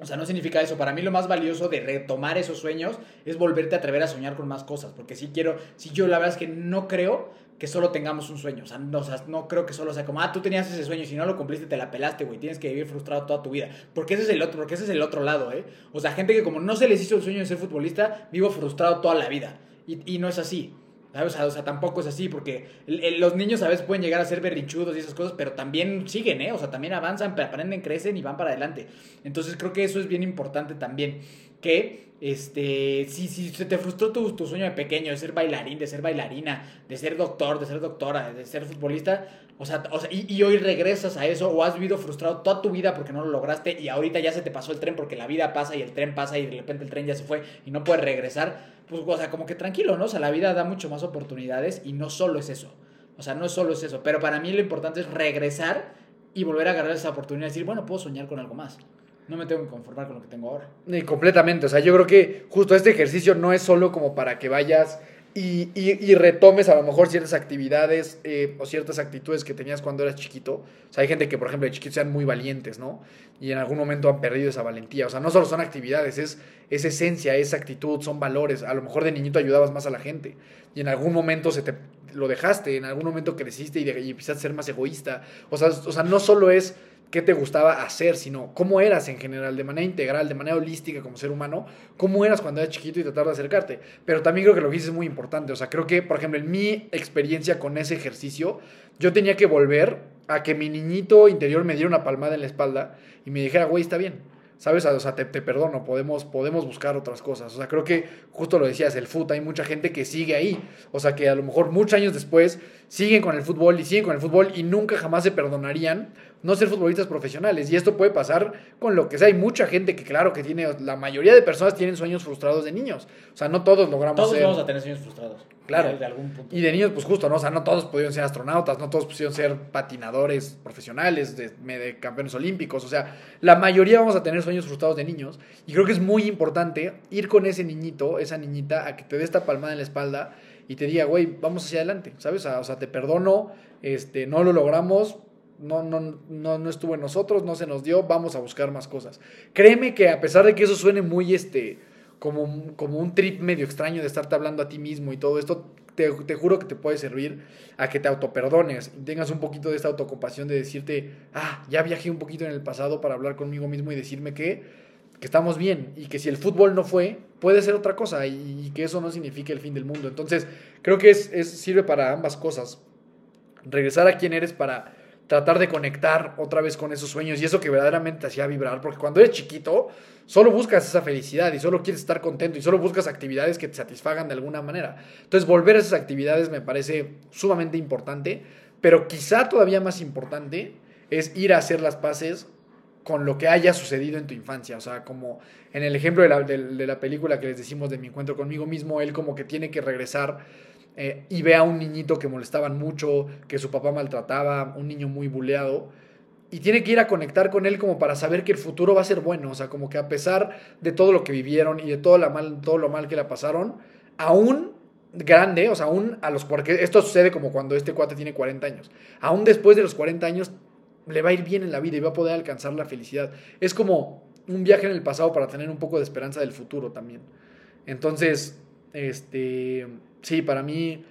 O sea, no significa eso. Para mí lo más valioso de retomar esos sueños es volverte a atrever a soñar con más cosas. Porque si quiero, si yo la verdad es que no creo que solo tengamos un sueño. O sea, no, o sea, no creo que solo sea como, ah, tú tenías ese sueño y si no lo cumpliste te la pelaste, güey. Tienes que vivir frustrado toda tu vida. Porque ese es el otro, porque ese es el otro lado, ¿eh? O sea, gente que como no se les hizo el sueño de ser futbolista, vivo frustrado toda la vida. Y, y no es así. O sea, tampoco es así, porque los niños a veces pueden llegar a ser berrinchudos y esas cosas, pero también siguen, ¿eh? O sea, también avanzan, aprenden, crecen y van para adelante. Entonces creo que eso es bien importante también, que este, si, si se te frustró tu, tu sueño de pequeño, de ser bailarín, de ser bailarina, de ser doctor, de ser doctora, de ser futbolista, o sea, o sea, y, y hoy regresas a eso o has vivido frustrado toda tu vida porque no lo lograste y ahorita ya se te pasó el tren porque la vida pasa y el tren pasa y de repente el tren ya se fue y no puedes regresar, pues, o sea, como que tranquilo, ¿no? O sea, la vida da mucho más oportunidades y no solo es eso. O sea, no solo es eso, pero para mí lo importante es regresar y volver a agarrar esa oportunidad y decir, bueno, puedo soñar con algo más. No me tengo que conformar con lo que tengo ahora. Y completamente, o sea, yo creo que justo este ejercicio no es solo como para que vayas y, y- retomes a lo mejor ciertas actividades eh, o ciertas actitudes que tenías cuando eras chiquito. O sea, hay gente que, por ejemplo, de chiquitos sean muy valientes, ¿no? Y en algún momento han perdido esa valentía. O sea, no solo son actividades, es, es esencia, es actitud, son valores. A lo mejor de niñito ayudabas más a la gente y en algún momento se te lo dejaste, en algún momento creciste y, de- y empezaste a ser más egoísta. O sea, o sea, no solo es qué te gustaba hacer, sino cómo eras en general, de manera integral, de manera holística como ser humano, cómo eras cuando eras chiquito y tratar de acercarte. Pero también creo que lo que dices es muy importante. O sea, creo que, por ejemplo, en mi experiencia con ese ejercicio, yo tenía que volver a que mi niñito interior me diera una palmada en la espalda y me dijera, güey, está bien. ¿Sabes? O sea, te, te perdono, podemos, podemos buscar otras cosas. O sea, creo que justo lo decías, el fútbol, hay mucha gente que sigue ahí. O sea, que a lo mejor muchos años después siguen con el fútbol y siguen con el fútbol y nunca jamás se perdonarían no ser futbolistas profesionales. Y esto puede pasar con lo que sea. Hay mucha gente que, claro, que tiene, la mayoría de personas tienen sueños frustrados de niños. O sea, no todos logramos Todos ser. vamos a tener sueños frustrados. Claro. De, algún punto. Y de niños, pues justo, ¿no? O sea, no todos pudieron ser astronautas, no todos pudieron ser patinadores profesionales, de, de campeones olímpicos. O sea, la mayoría vamos a tener sueños frustrados de niños. Y creo que es muy importante ir con ese niñito, esa niñita, a que te dé esta palmada en la espalda y te diga, güey, vamos hacia adelante, ¿sabes? O sea, o sea, te perdono, este, no lo logramos, no, no, no, no estuvo en nosotros, no se nos dio, vamos a buscar más cosas. Créeme que a pesar de que eso suene muy, este, como, como un trip medio extraño de estarte hablando a ti mismo y todo esto, te, te juro que te puede servir a que te autoperdones y tengas un poquito de esta autocompasión de decirte, ah, ya viajé un poquito en el pasado para hablar conmigo mismo y decirme que, que estamos bien y que si el fútbol no fue, puede ser otra cosa y, que eso no significa el fin del mundo. Entonces, creo que es, es- sirve para ambas cosas. Regresar a quién eres para tratar de conectar otra vez con esos sueños y eso que verdaderamente te hacía vibrar, porque cuando eres chiquito, solo buscas esa felicidad y solo quieres estar contento y solo buscas actividades que te satisfagan de alguna manera. Entonces, volver a esas actividades me parece sumamente importante, pero quizá todavía más importante es ir a hacer las paces con lo que haya sucedido en tu infancia. O sea, como en el ejemplo de la, de- la película que les decimos de mi encuentro conmigo mismo, él como que tiene que regresar eh, y ve a un niñito que molestaban mucho, que su papá maltrataba, un niño muy buleado. Y tiene que ir a conectar con él como para saber que el futuro va a ser bueno. O sea, como que a pesar de todo lo que vivieron y de todo, mal, todo lo mal que la pasaron, aún grande, o sea, aún a los... Porque esto sucede como cuando este cuate tiene 40 años. Aún después de los 40 años le va a ir bien en la vida y va a poder alcanzar la felicidad. Es como un viaje en el pasado para tener un poco de esperanza del futuro también. Entonces, este, sí, para mí,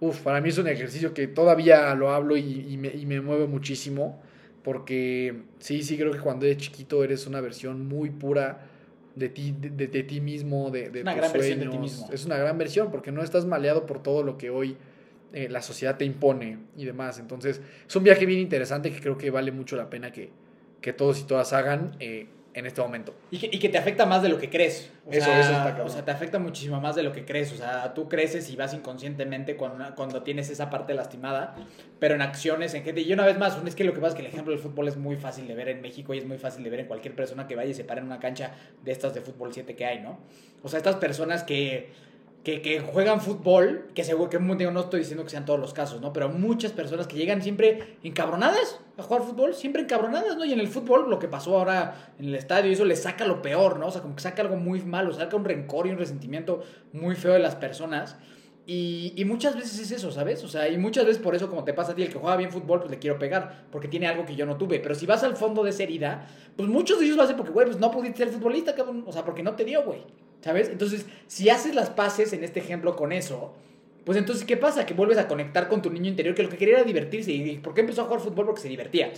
uf, para mí es un ejercicio que todavía lo hablo y, y me, y me mueve muchísimo, porque sí, sí creo que cuando eres chiquito eres una versión muy pura de ti, de, de- de ti mismo, de, de Una tus gran versión de ti sueños. mismo. Es una gran versión, porque no estás maleado por todo lo que hoy eh, la sociedad te impone y demás. Entonces, es un viaje bien interesante que creo que vale mucho la pena que, que todos y todas hagan. eh, en este momento. Y que, y que te afecta más de lo que crees. O Eso- sea, eso está cabrón. O sea, te afecta muchísimo más de lo que crees. O sea, tú creces y vas inconscientemente cuando, cuando tienes esa parte lastimada, pero en acciones, en gente. Y una vez más, es que lo que pasa es que el ejemplo del fútbol es muy fácil de ver en México y es muy fácil de ver en cualquier persona que vaya y se pare en una cancha de estas de fútbol 7 que hay, ¿no? O sea, estas personas que. Que, juegan fútbol, que seguro que digo, no estoy diciendo que sean todos los casos, ¿no? Pero muchas personas que llegan siempre encabronadas a jugar fútbol, siempre encabronadas, ¿no? Y en el fútbol, lo que pasó ahora en el estadio, eso les saca lo peor, ¿no? O sea, como que saca algo muy malo, saca un rencor y un resentimiento muy feo de las personas. Y, y muchas veces es eso, ¿sabes? O sea, y muchas veces por eso, como te pasa a ti, el que juega bien fútbol, pues le quiero pegar, porque tiene algo que yo no tuve. Pero si vas al fondo de esa herida, pues muchos de ellos lo hacen porque, güey, pues no pudiste ser futbolista, cabrón. O sea, porque no te dio, güey. ¿Sabes? Entonces, si haces las paces en este ejemplo con eso, pues entonces, ¿qué pasa? Que vuelves a conectar con tu niño interior, que lo que quería era divertirse. ¿Y por qué empezó a jugar fútbol? Porque se divertía.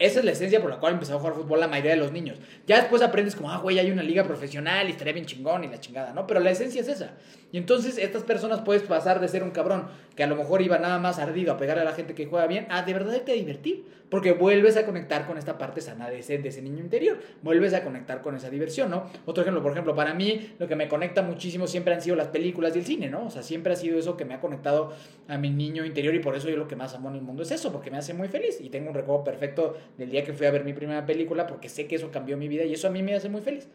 Esa es la esencia por la cual empezó a jugar fútbol la mayoría de los niños. Ya después aprendes como, ah, güey, hay una liga profesional y estaría bien chingón y la chingada, ¿no? Pero la esencia es esa. Y entonces estas personas puedes pasar de ser un cabrón que a lo mejor iba nada más ardido a pegarle a la gente que juega bien, a de verdad irte a divertir. Porque vuelves a conectar con esta parte sana de ese, de ese niño interior. Vuelves a conectar con esa diversión, ¿no? Otro ejemplo, por ejemplo, para mí lo que me conecta muchísimo siempre han sido las películas y el cine, ¿no? O sea, siempre ha sido eso que me ha conectado a mi niño interior y por eso yo lo que más amo en el mundo es eso, porque me hace muy feliz. Y tengo un recuerdo perfecto del día que fui a ver mi primera película porque sé que eso cambió mi vida y eso a mí me hace muy feliz.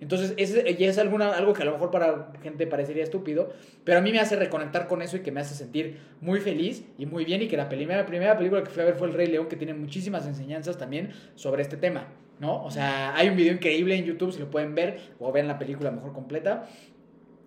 Entonces, ya es alguna, algo que a lo mejor para gente parecería estúpido, pero a mí me hace reconectar con eso y que me hace sentir muy feliz y muy bien. Y que la primera, primera película que fui a ver fue El Rey León, que tiene muchísimas enseñanzas también sobre este tema, ¿no? O sea, hay un video increíble en YouTube, si lo pueden ver, o vean la película mejor completa,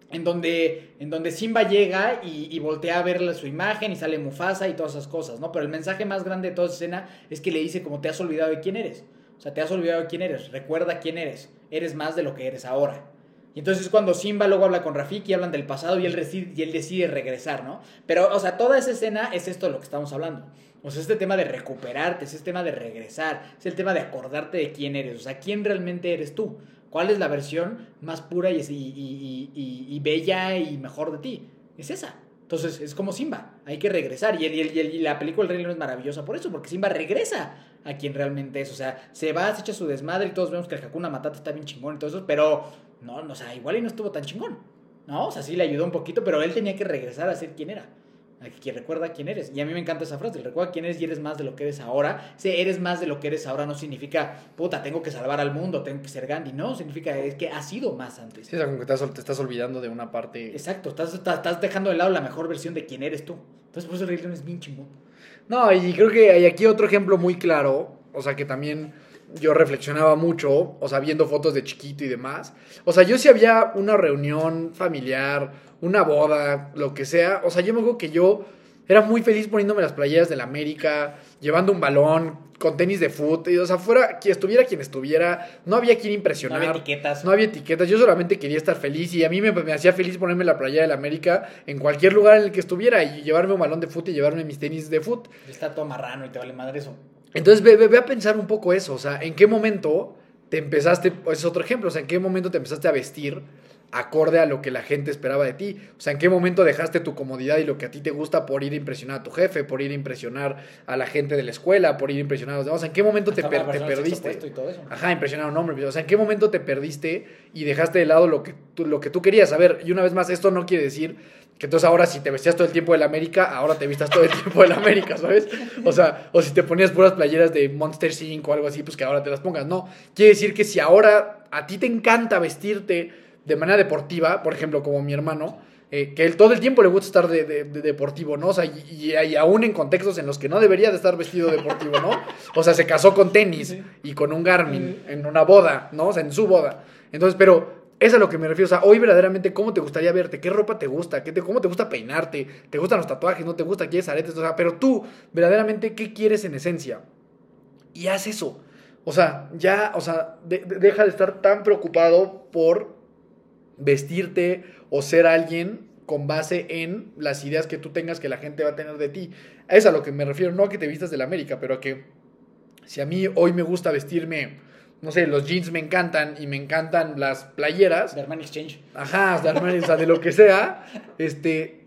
en donde, en donde Simba llega y, y voltea a ver su imagen y sale Mufasa y todas esas cosas, ¿no? Pero el mensaje más grande de toda esa escena es que le dice como te has olvidado de quién eres. O sea, te has olvidado de quién eres. Recuerda quién eres. Eres más de lo que eres ahora. Y entonces es cuando Simba luego habla con Rafiki, hablan del pasado y él, decide, y regresar, ¿no? Pero, o sea, toda esa escena es esto de lo que estamos hablando. O sea, este tema de recuperarte, es este tema de regresar, es el tema de acordarte de quién eres, o sea, quién realmente eres tú. ¿Cuál es la versión más pura y, y, y, y, y bella y mejor de ti? Es esa. Entonces es como Simba, hay que regresar. Y, el, y, el, y la película El Rey León es maravillosa por eso, porque Simba regresa a quien realmente es. O sea, se va, se echa su desmadre y todos vemos que el Hakuna Matata está bien chingón y todo eso, pero no, no, o sea, igual y no estuvo tan chingón. No, o sea, sí le ayudó un poquito, pero él tenía que regresar a ser quien era. A que recuerda quién eres. Y a mí me encanta esa frase, recuerda quién eres y eres más de lo que eres ahora. Si eres más de lo que eres ahora no significa, puta, tengo que salvar al mundo, tengo que ser Gandhi. No, significa es que has sido más antes. Sí, o sea, como que te estás, te estás olvidando de una parte. Exacto, estás, estás, estás, dejando de lado la mejor versión de quién eres tú. Entonces por eso el Rey León es bien chingón. No, y creo que hay aquí otro ejemplo muy claro, o sea, que también yo reflexionaba mucho, o sea, viendo fotos de chiquito y demás. O sea, yo si había una reunión familiar, una boda, lo que sea, o sea, yo me acuerdo que yo era muy feliz poniéndome las playeras de la América, llevando un balón, con tenis de fútbol, o sea, fuera, quien estuviera quien estuviera, no había quien impresionar. No había etiquetas. No había etiquetas, yo solamente quería estar feliz y a mí me, me hacía feliz ponerme la playera de la América en cualquier lugar en el que estuviera y llevarme un balón de fútbol y llevarme mis tenis de fútbol. Está todo marrano y te vale madre eso. Entonces ve, ve, ve, a pensar un poco eso, o sea, ¿en qué momento te empezaste, es otro ejemplo, o sea, ¿en qué momento te empezaste a vestir acorde a lo que la gente esperaba de ti? O sea, ¿en qué momento dejaste tu comodidad y lo que a ti te gusta por ir a impresionar a tu jefe, por ir a impresionar a la gente de la escuela, por ir a impresionar a los demás? O sea, ¿en qué momento te, per te perdiste? Y todo eso. Ajá, impresionar a un hombre. O sea, ¿en qué momento te perdiste y dejaste de lado lo que tú, lo que tú querías? A ver, y una vez más, esto no quiere decir que entonces ahora si te vestías todo el tiempo de la América, ahora te vistas todo el tiempo de la América, ¿sabes? O sea, o si te ponías puras playeras de Monster 5 o algo así, pues que ahora te las pongas. No, quiere decir que si ahora a ti te encanta vestirte de manera deportiva, por ejemplo, como mi hermano, eh, que él todo el tiempo le gusta estar de, de, de deportivo, ¿no? O sea, y, y, y, aún en contextos en los que no debería de estar vestido deportivo, ¿no? O sea, se casó con tenis y con un Garmin en una boda, ¿no? O sea, en su boda. Entonces, pero es a lo que me refiero. O sea, hoy verdaderamente, ¿cómo te gustaría verte? ¿Qué ropa te gusta? ¿Qué ¿Cómo te gusta peinarte? ¿Te gustan los tatuajes? ¿No te gusta? ¿Quieres aretes? O sea, pero tú, verdaderamente, ¿qué quieres en esencia? Y haz eso. O sea, ya, o sea, de, de, deja de estar tan preocupado por vestirte o ser alguien con base en las ideas que tú tengas que la gente va a tener de ti. Es a lo que me refiero, no a que te vistas de la América, pero a que si a mí hoy me gusta vestirme no sé, los jeans me encantan y me encantan las playeras. De Armani Exchange. Ajá, de Armani, o sea, de lo que sea. Este,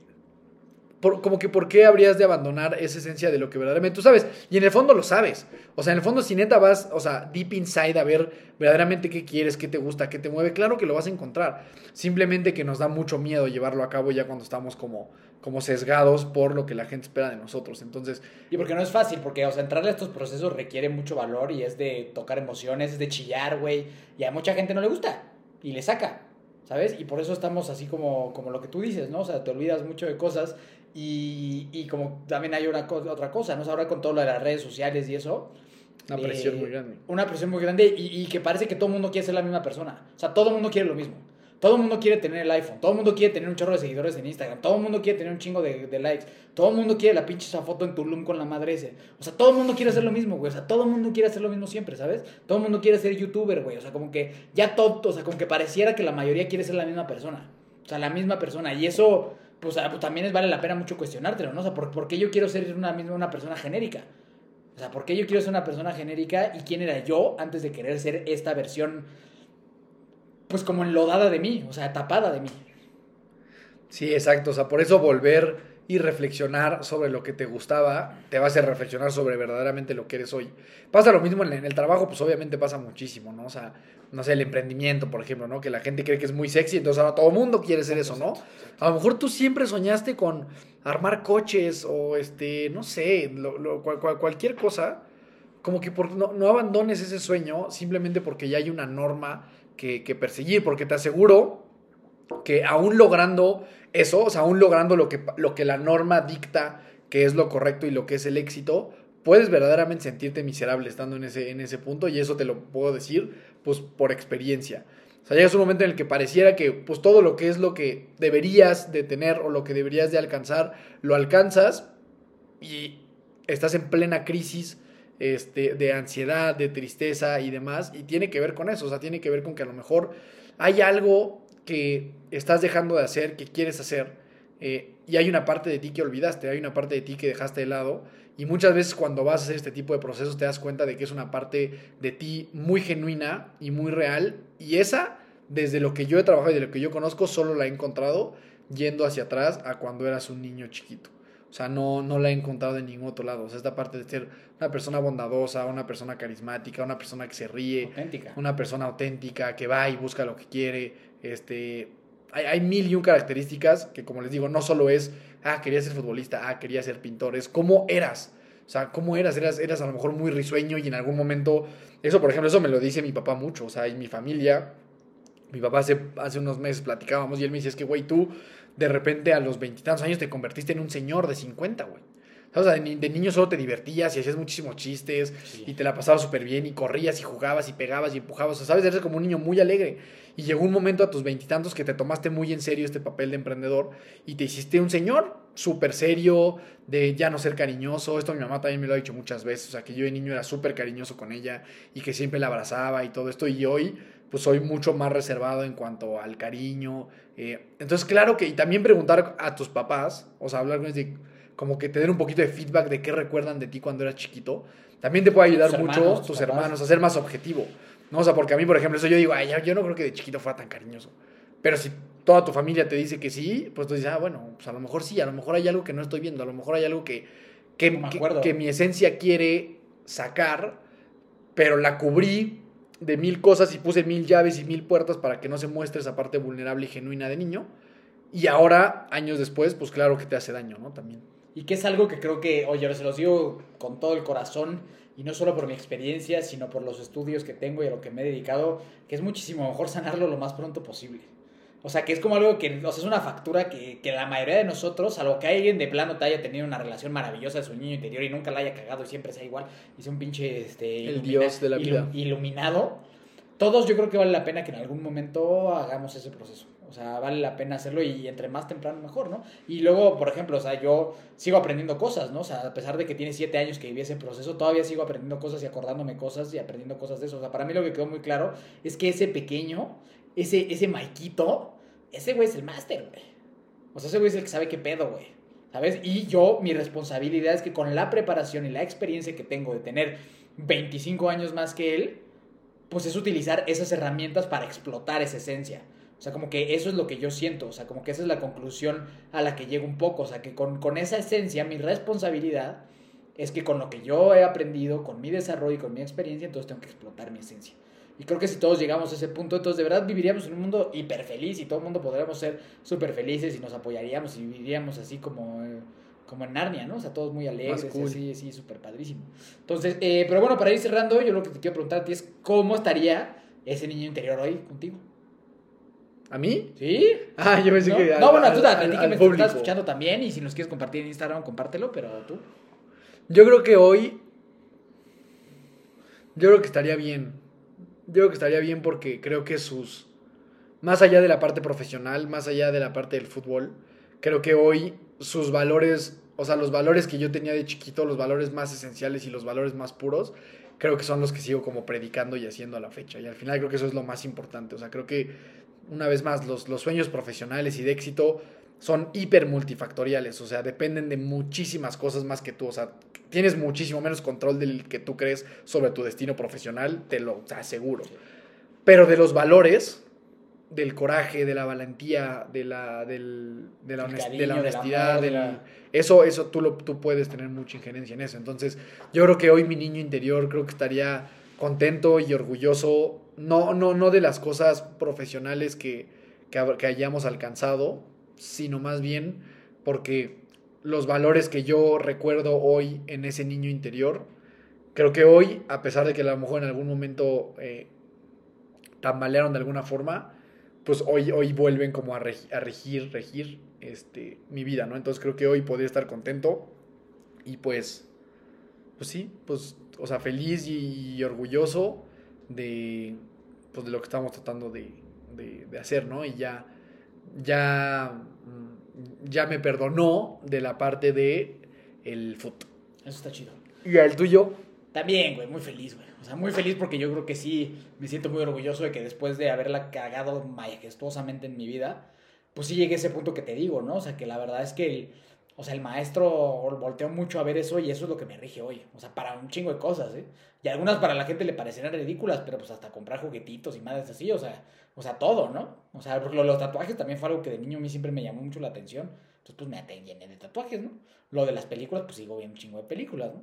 por- como que por qué habrías de abandonar esa esencia de lo que verdaderamente tú sabes. Y en el fondo lo sabes. O sea, en el fondo si neta vas, o sea, deep inside a ver verdaderamente qué quieres, qué te gusta, qué te mueve, claro que lo vas a encontrar. Simplemente que nos da mucho miedo llevarlo a cabo ya cuando estamos como, como sesgados por lo que la gente espera de nosotros. Entonces, Y porque no es fácil, porque, o sea, entrarle a estos procesos requiere mucho valor y es de tocar emociones, es de chillar, güey. Y a mucha gente no le gusta y le saca, ¿sabes? Y por eso estamos así como, como lo que tú dices, ¿no? O sea, te olvidas mucho de cosas y, y como también hay una otra cosa, ¿no? O sea, ahora con todo lo de las redes sociales y eso. una eh, presión muy grande. Una presión muy grande y, y que parece que todo el mundo quiere ser la misma persona. O sea, todo el mundo quiere lo mismo. Todo el mundo quiere tener el iPhone, todo el mundo quiere tener un chorro de seguidores en Instagram, todo el mundo quiere tener un chingo de, de likes, todo el mundo quiere la pinche esa foto en Tulum con la madre ese. O sea, todo el mundo quiere hacer lo mismo, güey. O sea, todo el mundo quiere hacer lo mismo siempre, ¿sabes? Todo el mundo quiere ser youtuber, güey. O sea, como que ya todo, o sea, como que pareciera que la mayoría quiere ser la misma persona. O sea, la misma persona. Y eso, pues, ah, pues, también es, vale la pena mucho cuestionártelo, ¿no? O sea, ¿por, por qué yo quiero ser una misma una persona genérica? O sea, ¿por qué yo quiero ser una persona genérica y quién era yo antes de querer ser esta versión, pues como enlodada de mí, o sea, tapada de mí? Sí, exacto. O sea, por eso volver y reflexionar sobre lo que te gustaba te va a hacer reflexionar sobre verdaderamente lo que eres hoy. Pasa lo mismo en el trabajo, pues obviamente pasa muchísimo, ¿no? O sea, no sé, el emprendimiento, por ejemplo, ¿no? Que la gente cree que es muy sexy, entonces ahora todo el mundo quiere ser eso, ¿no? A lo mejor tú siempre soñaste con armar coches o, este, no sé, lo- lo- cual- cual- cualquier cosa. Como que por, no, no abandones ese sueño simplemente porque ya hay una norma que, perseguir, porque te aseguro que aún logrando eso, o sea, aún logrando lo que, lo que la norma dicta que es lo correcto y lo que es el éxito, puedes verdaderamente sentirte miserable estando en ese, en ese punto y eso te lo puedo decir pues por experiencia. O sea, llegas un momento en el que pareciera que pues todo lo que es lo que deberías de tener o lo que deberías de alcanzar, lo alcanzas y estás en plena crisis este, de ansiedad, de tristeza y demás, y tiene que ver con eso, o sea, tiene que ver con que a lo mejor hay algo que estás dejando de hacer, que quieres hacer, eh, y hay una parte de ti que olvidaste, hay una parte de ti que dejaste de lado, y muchas veces cuando vas a hacer este tipo de procesos te das cuenta de que es una parte de ti muy genuina y muy real, y esa, desde lo que yo he trabajado y de lo que yo conozco, solo la he encontrado yendo hacia atrás a cuando eras un niño chiquito. O sea, no, no la he encontrado en ningún otro lado. O sea, esta parte de ser una persona bondadosa, una persona carismática, una persona que se ríe, Auténtica. una persona auténtica, que va y busca lo que quiere. Este, hay, hay mil y un características que, como les digo, no solo es, ah, quería ser futbolista, ah, quería ser pintor, es cómo eras. O sea, cómo eras, eras, eras a lo mejor muy risueño y en algún momento, eso por ejemplo, eso me lo dice mi papá mucho, o sea, en mi familia, mi papá hace, hace unos meses platicábamos y él me dice, es que, güey, tú de repente a los veintitantos años te convertiste en un señor de 50, güey. O sea, de, ni- de niño solo te divertías y hacías muchísimos chistes Sí. y te la pasabas súper bien y corrías y jugabas y pegabas y empujabas. O sea, sabes, eres como un niño muy alegre. Y llegó un momento a tus veintitantos que te tomaste muy en serio este papel de emprendedor y te hiciste un señor súper serio, de ya no ser cariñoso. Esto mi mamá también me lo ha dicho muchas veces. O sea, que yo de niño era súper cariñoso con ella y que siempre la abrazaba y todo esto. Y hoy, pues soy mucho más reservado en cuanto al cariño. Eh, entonces, claro que, y también preguntar a tus papás, o sea, hablar con ellos de como que te den un poquito de feedback de qué recuerdan de ti cuando eras chiquito, también te puede ayudar Tus mucho hermanos, tus papás. hermanos a ser más objetivo. ¿no? O sea, porque a mí, por ejemplo, eso yo digo, ay, yo no creo que de chiquito fuera tan cariñoso. Pero si toda tu familia te dice que sí, pues tú dices, ah, bueno, pues a lo mejor sí, a lo mejor hay algo que no estoy viendo, a lo mejor hay algo que, que, No que mi esencia quiere sacar, pero la cubrí de mil cosas y puse mil llaves y mil puertas para que no se muestre esa parte vulnerable y genuina de niño. Y ahora, años después, pues claro que te hace daño, ¿no? También. Y que es algo que creo que, oye, se los digo con todo el corazón, y no solo por mi experiencia, sino por los estudios que tengo y a lo que me he dedicado, que es muchísimo mejor sanarlo lo más pronto posible. O sea, que es como algo que, o sea, es una factura que, que la mayoría de nosotros, salvo que alguien de plano te haya tenido una relación maravillosa de su niño interior y nunca la haya cagado y siempre sea igual, y sea un pinche, este... El dios de la vida. Iluminado. Todos yo creo que vale la pena que en algún momento hagamos ese proceso. O sea, vale la pena hacerlo y entre más temprano mejor, ¿no? Y luego, por ejemplo, o sea, yo sigo aprendiendo cosas, ¿no? O sea, a pesar de que tiene siete años que viví ese proceso, todavía sigo aprendiendo cosas y acordándome cosas y aprendiendo cosas de eso. O sea, para mí lo que quedó muy claro es que ese pequeño, ese, ese Maikito, ese güey es el máster, güey. O sea, ese güey es el que sabe qué pedo, güey. ¿Sabes? Y yo, mi responsabilidad es que con la preparación y la experiencia que tengo de tener 25 años más que él, pues es utilizar esas herramientas para explotar esa esencia. O sea, como que eso es lo que yo siento, o sea, como que esa es la conclusión a la que llego un poco, o sea, que con, con esa esencia, mi responsabilidad es que con lo que yo he aprendido, con mi desarrollo y con mi experiencia, entonces tengo que explotar mi esencia. Y creo que si todos llegamos a ese punto, entonces de verdad viviríamos en un mundo hiper feliz y todo el mundo podríamos ser súper felices y nos apoyaríamos y viviríamos así como, eh, como en Narnia, ¿no? O sea, todos muy alegres cool. así, así, súper padrísimo. Entonces, eh, pero bueno, para ir cerrando, yo lo que te quiero preguntar a ti es cómo estaría ese niño interior hoy contigo. ¿A mí? ¿Sí? Ah, yo pensé ¿No? que. no, bueno, tú a ti que me público. estás escuchando también y si nos quieres compartir en Instagram, compártelo, pero tú. Yo creo que hoy. Yo creo que estaría bien. Yo creo que estaría bien porque creo que sus. Más allá de la parte profesional, más allá de la parte del fútbol, creo que hoy sus valores, o sea, los valores que yo tenía de chiquito, los valores más esenciales y los valores más puros, creo que son los que sigo como predicando y haciendo a la fecha. Y al final creo que eso es lo más importante. O sea, creo que, una vez más, los, los sueños profesionales y de éxito son hiper multifactoriales, o sea, dependen de muchísimas cosas más que tú, o sea, tienes muchísimo menos control del que tú crees sobre tu destino profesional, te lo aseguro. Pero de los valores, del coraje, de la valentía, de la, del- de la, El honest- cariño, de la del honestidad, del- eso, eso tú, lo, tú puedes tener mucha injerencia en eso. Entonces, yo creo que hoy mi niño interior creo que estaría contento y orgulloso, no, no, no de las cosas profesionales que, que, que hayamos alcanzado, sino más bien porque los valores que yo recuerdo hoy en ese niño interior, creo que hoy, a pesar de que a lo mejor en algún momento eh, tambalearon de alguna forma, pues hoy, hoy vuelven como a, regi- a regir, regir este, mi vida, ¿no? Entonces creo que hoy podría estar contento y pues, pues sí, pues, o sea, feliz y, orgulloso de, pues, de lo que estamos tratando de, de- de hacer, ¿no? Y ya, ya, mm, ya me perdonó de la parte de el fútbol. Eso está chido. ¿Y el tuyo? También, güey, muy feliz, güey. O sea, muy feliz porque yo creo que sí me siento muy orgulloso de que después de haberla cagado majestuosamente en mi vida, pues sí llegué a ese punto que te digo, ¿no? O sea, que la verdad es que el, o sea, el maestro volteó mucho a ver eso y eso es lo que me rige hoy. O sea, para un chingo de cosas, ¿eh? Y algunas para la gente le parecerán ridículas, pero pues hasta comprar juguetitos y madres así, o sea, o sea, todo, ¿no? O sea, lo los tatuajes también fue algo que de niño a mí siempre me llamó mucho la atención. Entonces, pues me llené de tatuajes, ¿no? Lo de las películas, pues sigo viendo un chingo de películas, ¿no?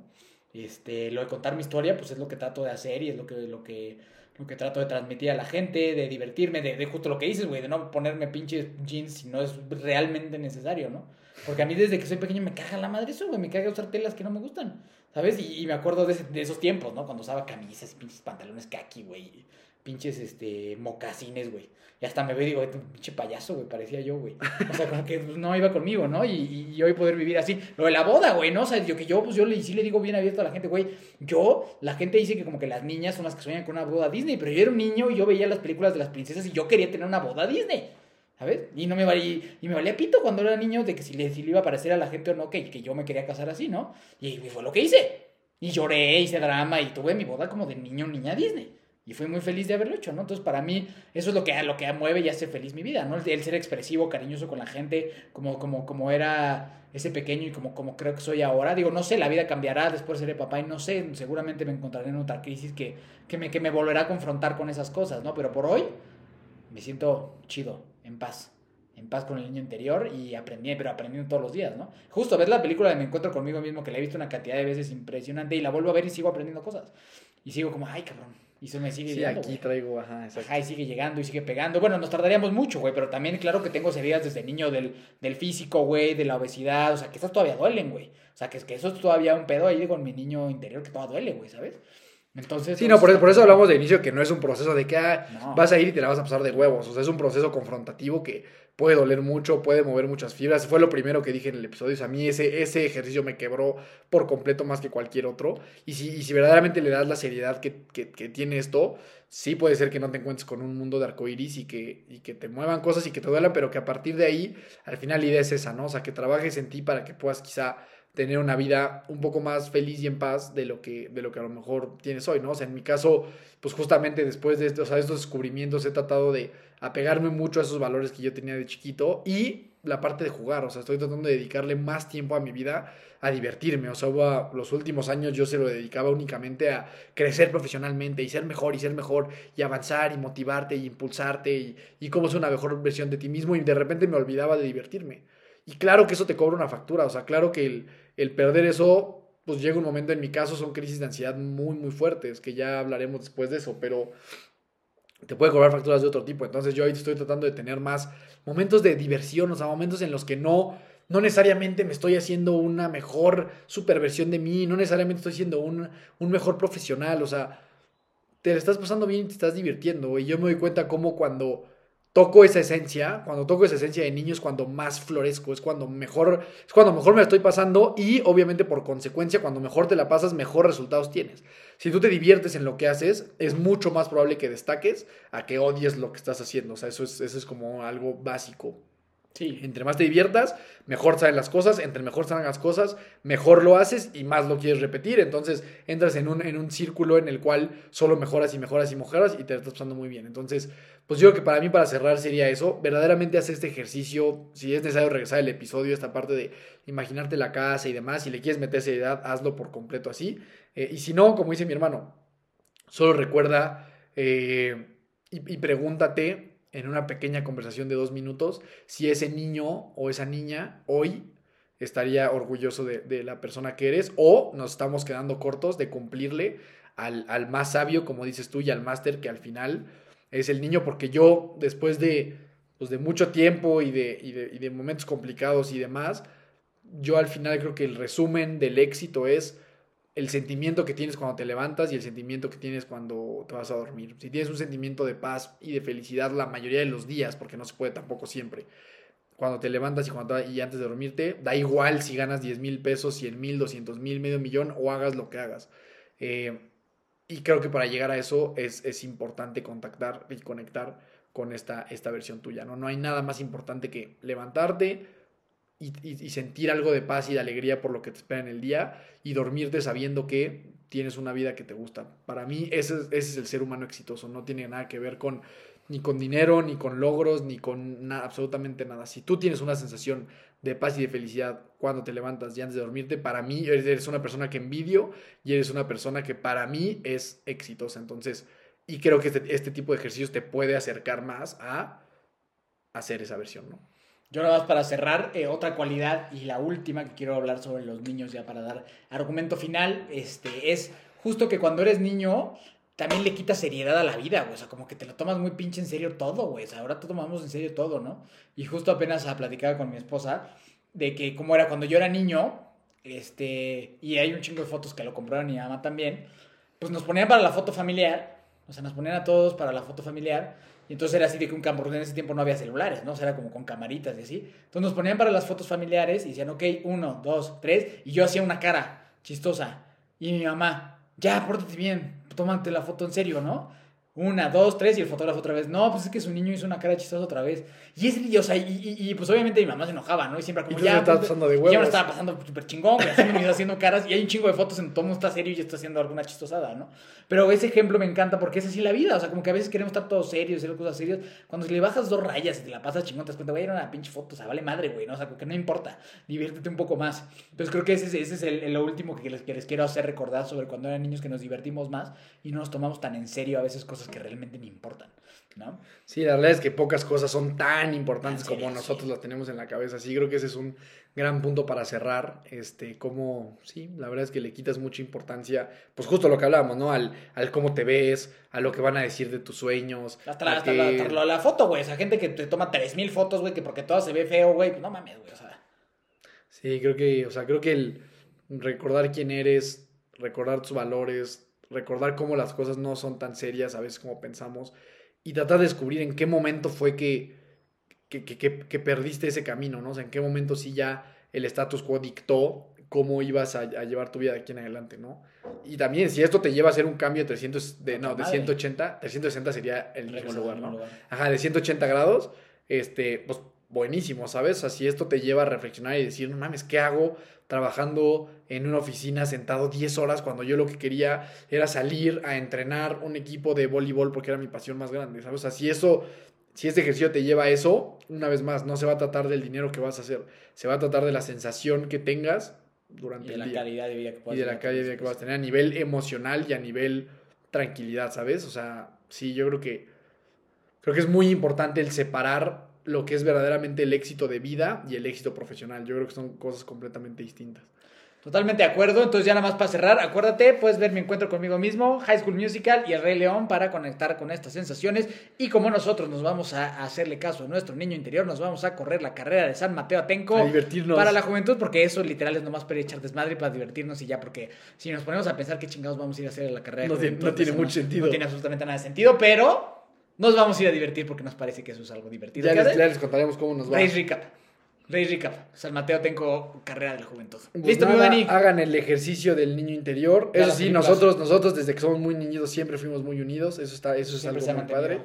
Este, lo de contar mi historia, pues es lo que trato de hacer y es lo que, lo que, lo que trato de transmitir a la gente, de divertirme, de justo lo que dices, güey, de no ponerme pinches jeans si no es realmente necesario, ¿no? Porque a mí desde que soy pequeño me caga la madre eso, güey, me caga usar telas que no me gustan, ¿sabes? Y, me acuerdo de, de esos tiempos, ¿no? Cuando usaba camisas pinches pantalones kaki, güey, pinches, este, mocasines, güey. Y hasta me veo y digo, "Este pinche payaso, güey, parecía yo, güey. O sea, como que pues, no iba conmigo, ¿no? Y, y, y hoy poder vivir así. Lo de la boda, güey, ¿no? O sea, yo que yo, pues yo le, sí le digo bien abierto a la gente, güey. Yo, la gente dice que como que las niñas son las que sueñan con una boda Disney, pero yo era un niño y yo veía las películas de las princesas y yo quería tener una boda Disney. ¿Sabes? Y no me valía, y me valía pito cuando era niño de que si le, si le iba a parecer a la gente o no, que, que yo me quería casar así, ¿no? Y fue lo que hice. Y lloré, hice drama y tuve mi boda como de niño niña Disney. Y fui muy feliz de haberlo hecho, ¿no? Entonces, para mí, eso es lo que, lo que mueve y hace feliz mi vida, ¿no? El, el ser expresivo, cariñoso con la gente, como, como, como era ese pequeño y como, como creo que soy ahora. Digo, no sé, la vida cambiará, después seré papá y no sé, seguramente me encontraré en otra crisis que, que, me, que me volverá a confrontar con esas cosas, ¿no? Pero por hoy me siento chido, en paz. En paz con el niño interior y aprendí, pero aprendiendo todos los días, ¿no? Justo ver la película de Me Encuentro conmigo mismo, que la he visto una cantidad de veces impresionante y la vuelvo a ver y sigo aprendiendo cosas. Y sigo como, ay, cabrón. Y eso me sigue Sí, llegando, aquí güey. traigo, ajá, exacto. Ajá, y sigue llegando y sigue pegando. Bueno, nos tardaríamos mucho, güey, pero también claro que tengo heridas desde niño del, del físico, güey, de la obesidad, o sea, que esas todavía duelen, güey. O sea, que, que eso es todavía un pedo ahí con mi niño interior que todavía duele, güey, ¿sabes? Entonces... Sí, no, por eso, por eso hablamos de inicio que no es un proceso de que ah, No. vas a ir y te la vas a pasar de huevos. O sea, es un proceso confrontativo que puede doler mucho, puede mover muchas fibras. Fue lo primero que dije en el episodio. O sea, a mí ese, ese ejercicio me quebró por completo más que cualquier otro. Y si, y si verdaderamente le das la seriedad que, que, que tiene esto, sí puede ser que no te encuentres con un mundo de arcoiris y que, y que te muevan cosas y que te duelan, pero que a partir de ahí, al final la idea es esa, ¿no? O sea, que trabajes en ti para que puedas quizá tener una vida un poco más feliz y en paz de lo que, de lo que a lo mejor tienes hoy, ¿no? O sea, en mi caso, pues justamente después de estos, o estos descubrimientos he tratado de apegarme mucho a esos valores que yo tenía de chiquito y la parte de jugar, o sea, estoy tratando de dedicarle más tiempo a mi vida a divertirme, o sea, hubo- los últimos años yo se lo dedicaba únicamente a crecer profesionalmente y ser mejor y ser mejor y avanzar y motivarte y impulsarte y, y cómo ser una mejor versión de ti mismo y de repente me olvidaba de divertirme. Y claro que eso te cobra una factura, o sea, claro que el, el perder eso, pues llega un momento, en mi caso son crisis de ansiedad muy, muy fuertes, que ya hablaremos después de eso, pero te puede cobrar facturas de otro tipo. Entonces yo ahorita estoy tratando de tener más momentos de diversión, o sea, momentos en los que no, no necesariamente me estoy haciendo una mejor superversión de mí, no necesariamente estoy siendo un, un mejor profesional, o sea, te estás pasando bien y te estás divirtiendo. Y yo me doy cuenta cómo cuando toco esa esencia, cuando toco esa esencia de niño es cuando más florezco, es cuando mejor, es cuando mejor me estoy pasando y obviamente por consecuencia cuando mejor te la pasas, mejor resultados tienes. Si tú te diviertes en lo que haces, es mucho más probable que destaques a que odies lo que estás haciendo. O sea, eso es, eso es como algo básico. Sí. Entre más te diviertas, mejor salen las cosas, entre mejor salen las cosas, mejor lo haces y más lo quieres repetir. Entonces entras en un, en un círculo en el cual solo mejoras y mejoras y mejoras y te estás pasando muy bien. Entonces, pues yo creo que para mí para cerrar sería eso, verdaderamente hacer este ejercicio, si es necesario regresar el episodio, esta parte de imaginarte la casa y demás, si le quieres meter seriedad, hazlo por completo así. Eh, y si no, como dice mi hermano, solo recuerda eh, y pregúntate en una pequeña conversación de dos minutos si ese niño o esa niña hoy estaría orgulloso de, de la persona que eres o nos estamos quedando cortos de cumplirle al, al más sabio, como dices tú, y al máster que al final es el niño, porque yo después de, pues de mucho tiempo y de, y, de, y de momentos complicados y demás, yo al final creo que el resumen del éxito es el sentimiento que tienes cuando te levantas y el sentimiento que tienes cuando te vas a dormir. Si tienes un sentimiento de paz y de felicidad la mayoría de los días, porque no se puede tampoco siempre, cuando te levantas y, cuando, y antes de dormirte, da igual si ganas 10 mil pesos, 100 mil, 200 mil, medio millón o hagas lo que hagas. Eh, y creo que para llegar a eso es, es importante contactar y conectar con esta, esta versión tuya. ¿no? no hay nada más importante que levantarte, y, sentir algo de paz y de alegría por lo que te espera en el día y dormirte sabiendo que tienes una vida que te gusta. Para mí ese, es el ser humano exitoso, no tiene nada que ver con ni con dinero, ni con logros, ni con absolutamente nada. Si tú tienes una sensación de paz y de felicidad cuando te levantas y antes de dormirte, para mí eres una persona que envidio y eres una persona que para mí es exitosa. Entonces, y creo que este, este tipo de ejercicios te puede acercar más a hacer esa versión, ¿no? Yo nada más para cerrar, eh, otra cualidad y la última que quiero hablar sobre los niños ya para dar argumento final, este, es justo que cuando eres niño también le quitas seriedad a la vida, güey, o sea, como que te lo tomas muy pinche en serio todo, güey, o sea, ahora tomamos en serio todo, ¿no? Y justo apenas platicaba con mi esposa de que como era cuando yo era niño, este, y hay un chingo de fotos que lo compraron mi mamá también, pues nos ponían para la foto familiar, o sea, nos ponían a todos para la foto familiar, y entonces era así de que un campo, en ese tiempo no había celulares, ¿no? O sea, era como con camaritas y así. Entonces nos ponían para las fotos familiares y decían, ok, uno, dos, tres. Y yo hacía una cara chistosa. Y mi mamá, ya, pórtate bien, tómate la foto en serio, ¿no? Una, dos, tres, y el fotógrafo otra vez. No, pues es que su niño hizo una cara chistosa otra vez. Y ese niño, o sea, y, y, y, pues obviamente mi mamá se enojaba, ¿no? Y siempre como, y ya. Estaba pasando de huevos. Ya me estaba pasando súper chingón, güey, haciendo, haciendo caras. Y hay un chingo de fotos en todo mundo está serio y está haciendo alguna chistosada, ¿no? Pero ese ejemplo me encanta porque es así la vida. O sea, como que a veces queremos estar todos serios, hacer cosas serias. Cuando si le bajas dos rayas y te la pasas chingón, te das cuenta, güey, era una pinche foto, o sea, vale madre, güey, ¿no? O sea, que no importa. Diviértete un poco más. Entonces creo que ese, es, ese es el, el, lo último que les, que les quiero hacer recordar sobre cuando eran niños que nos divertimos más y no nos tomamos tan en serio a veces cosas que realmente ni importan. ¿No? Sí, la verdad es que pocas cosas son tan importantes Tan como nosotros sí. las tenemos en la cabeza. Sí, creo que ese es un gran punto para cerrar. Este, como, sí, la verdad es que le quitas mucha importancia, pues justo lo que hablábamos, ¿no? Al, al cómo te ves, a lo que van a decir de tus sueños. Hasta, la, a hasta que- la, hasta la- la foto, güey. Esa gente que te toma 3000 fotos, güey, que porque todo se ve feo, güey. Pues no mames, güey. O sea, Sí, creo que, o sea, creo que el recordar quién eres, recordar tus valores, recordar cómo las cosas no son tan serias a veces como pensamos y tratar de descubrir en qué momento fue que, que, que, que- perdiste ese camino, ¿no? O sea, en qué momento sí ya el status quo dictó cómo ibas a, a llevar tu vida de aquí en adelante, ¿no? Y también, si esto te lleva a hacer un cambio de 300, de, no, de Madre. 180, 360 sería el mismo lugar, ¿no? lugar. Ajá, de 180 grados, este, pues buenísimo, ¿sabes? Así esto te lleva a reflexionar y decir, no mames, ¿qué hago trabajando en una oficina sentado 10 horas cuando yo lo que quería era salir a entrenar un equipo de voleibol porque era mi pasión más grande, ¿sabes? O sea, si eso, si este ejercicio te lleva a eso, una vez más, no se va a tratar del dinero que vas a hacer, se va a tratar de la sensación que tengas durante Y de el la día calidad de vida que y puedas de la calidad de vida que vas a tener a nivel emocional y a nivel tranquilidad, ¿sabes? O sea, sí, yo creo que creo que es muy importante el separar lo que es verdaderamente el éxito de vida y el éxito profesional. Yo creo que son cosas completamente distintas. Totalmente de acuerdo. Entonces, ya nada más para cerrar, acuérdate, puedes ver mi encuentro conmigo mismo, High School Musical y El Rey León para conectar con estas sensaciones. Y como nosotros nos vamos a hacerle caso a nuestro niño interior, nos vamos a correr la carrera de San Mateo Atenco A divertirnos. para la juventud, porque eso literal es nomás para echar desmadre y para divertirnos y ya, porque si nos ponemos a pensar qué chingados vamos a ir a hacer en la carrera No tiene- juventud, no tiene eso mucho sentido. No tiene absolutamente nada de sentido, pero nos vamos a ir a divertir porque nos parece que eso es algo divertido. Ya les, ya les contaremos cómo nos va. Race Recap. Race Recap. San Mateo tengo carrera de la juventud. Pues Listo, mi nada, Dani. Hagan el ejercicio del niño interior. Eso sí, nosotros, nosotros desde que somos muy niñitos siempre fuimos muy unidos. Eso está, eso es Siempre algo muy padre.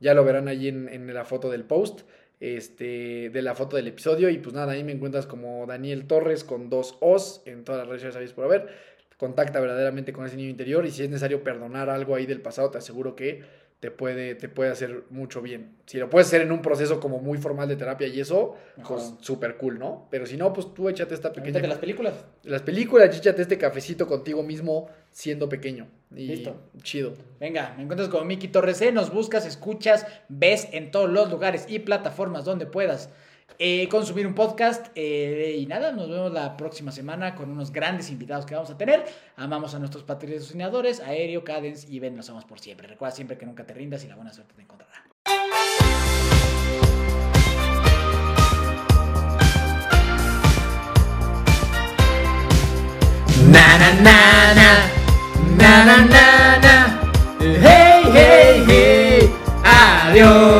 Ya lo verán ahí en, en la foto del post. Este, de la foto del episodio. Y pues nada, ahí me encuentras como Daniel Torres con dos O's en todas las redes sociales sabéis por haber. Contacta verdaderamente con ese niño interior. Y si es necesario perdonar algo ahí del pasado, te aseguro que te puede, te puede hacer mucho bien. Si lo puedes hacer en un proceso como muy formal de terapia y eso, Mejor. pues súper cool, ¿no? Pero si no, pues tú échate esta pequeña de las películas. las películas, échate este cafecito contigo mismo siendo pequeño. Y Listo. chido. Venga, me encuentras como Miki Torres. Nos buscas, escuchas, ves en todos los lugares y plataformas donde puedas eh, consumir un podcast. Eh, y nada, nos vemos la próxima semana con unos grandes invitados que vamos a tener. Amamos a nuestros patrocinadores, Aéreo, Cadence y Ben, los amamos por siempre. Recuerda siempre que nunca te rindas y la buena suerte te encontrará. Na na na na, na na na na, hey hey hey, adiós.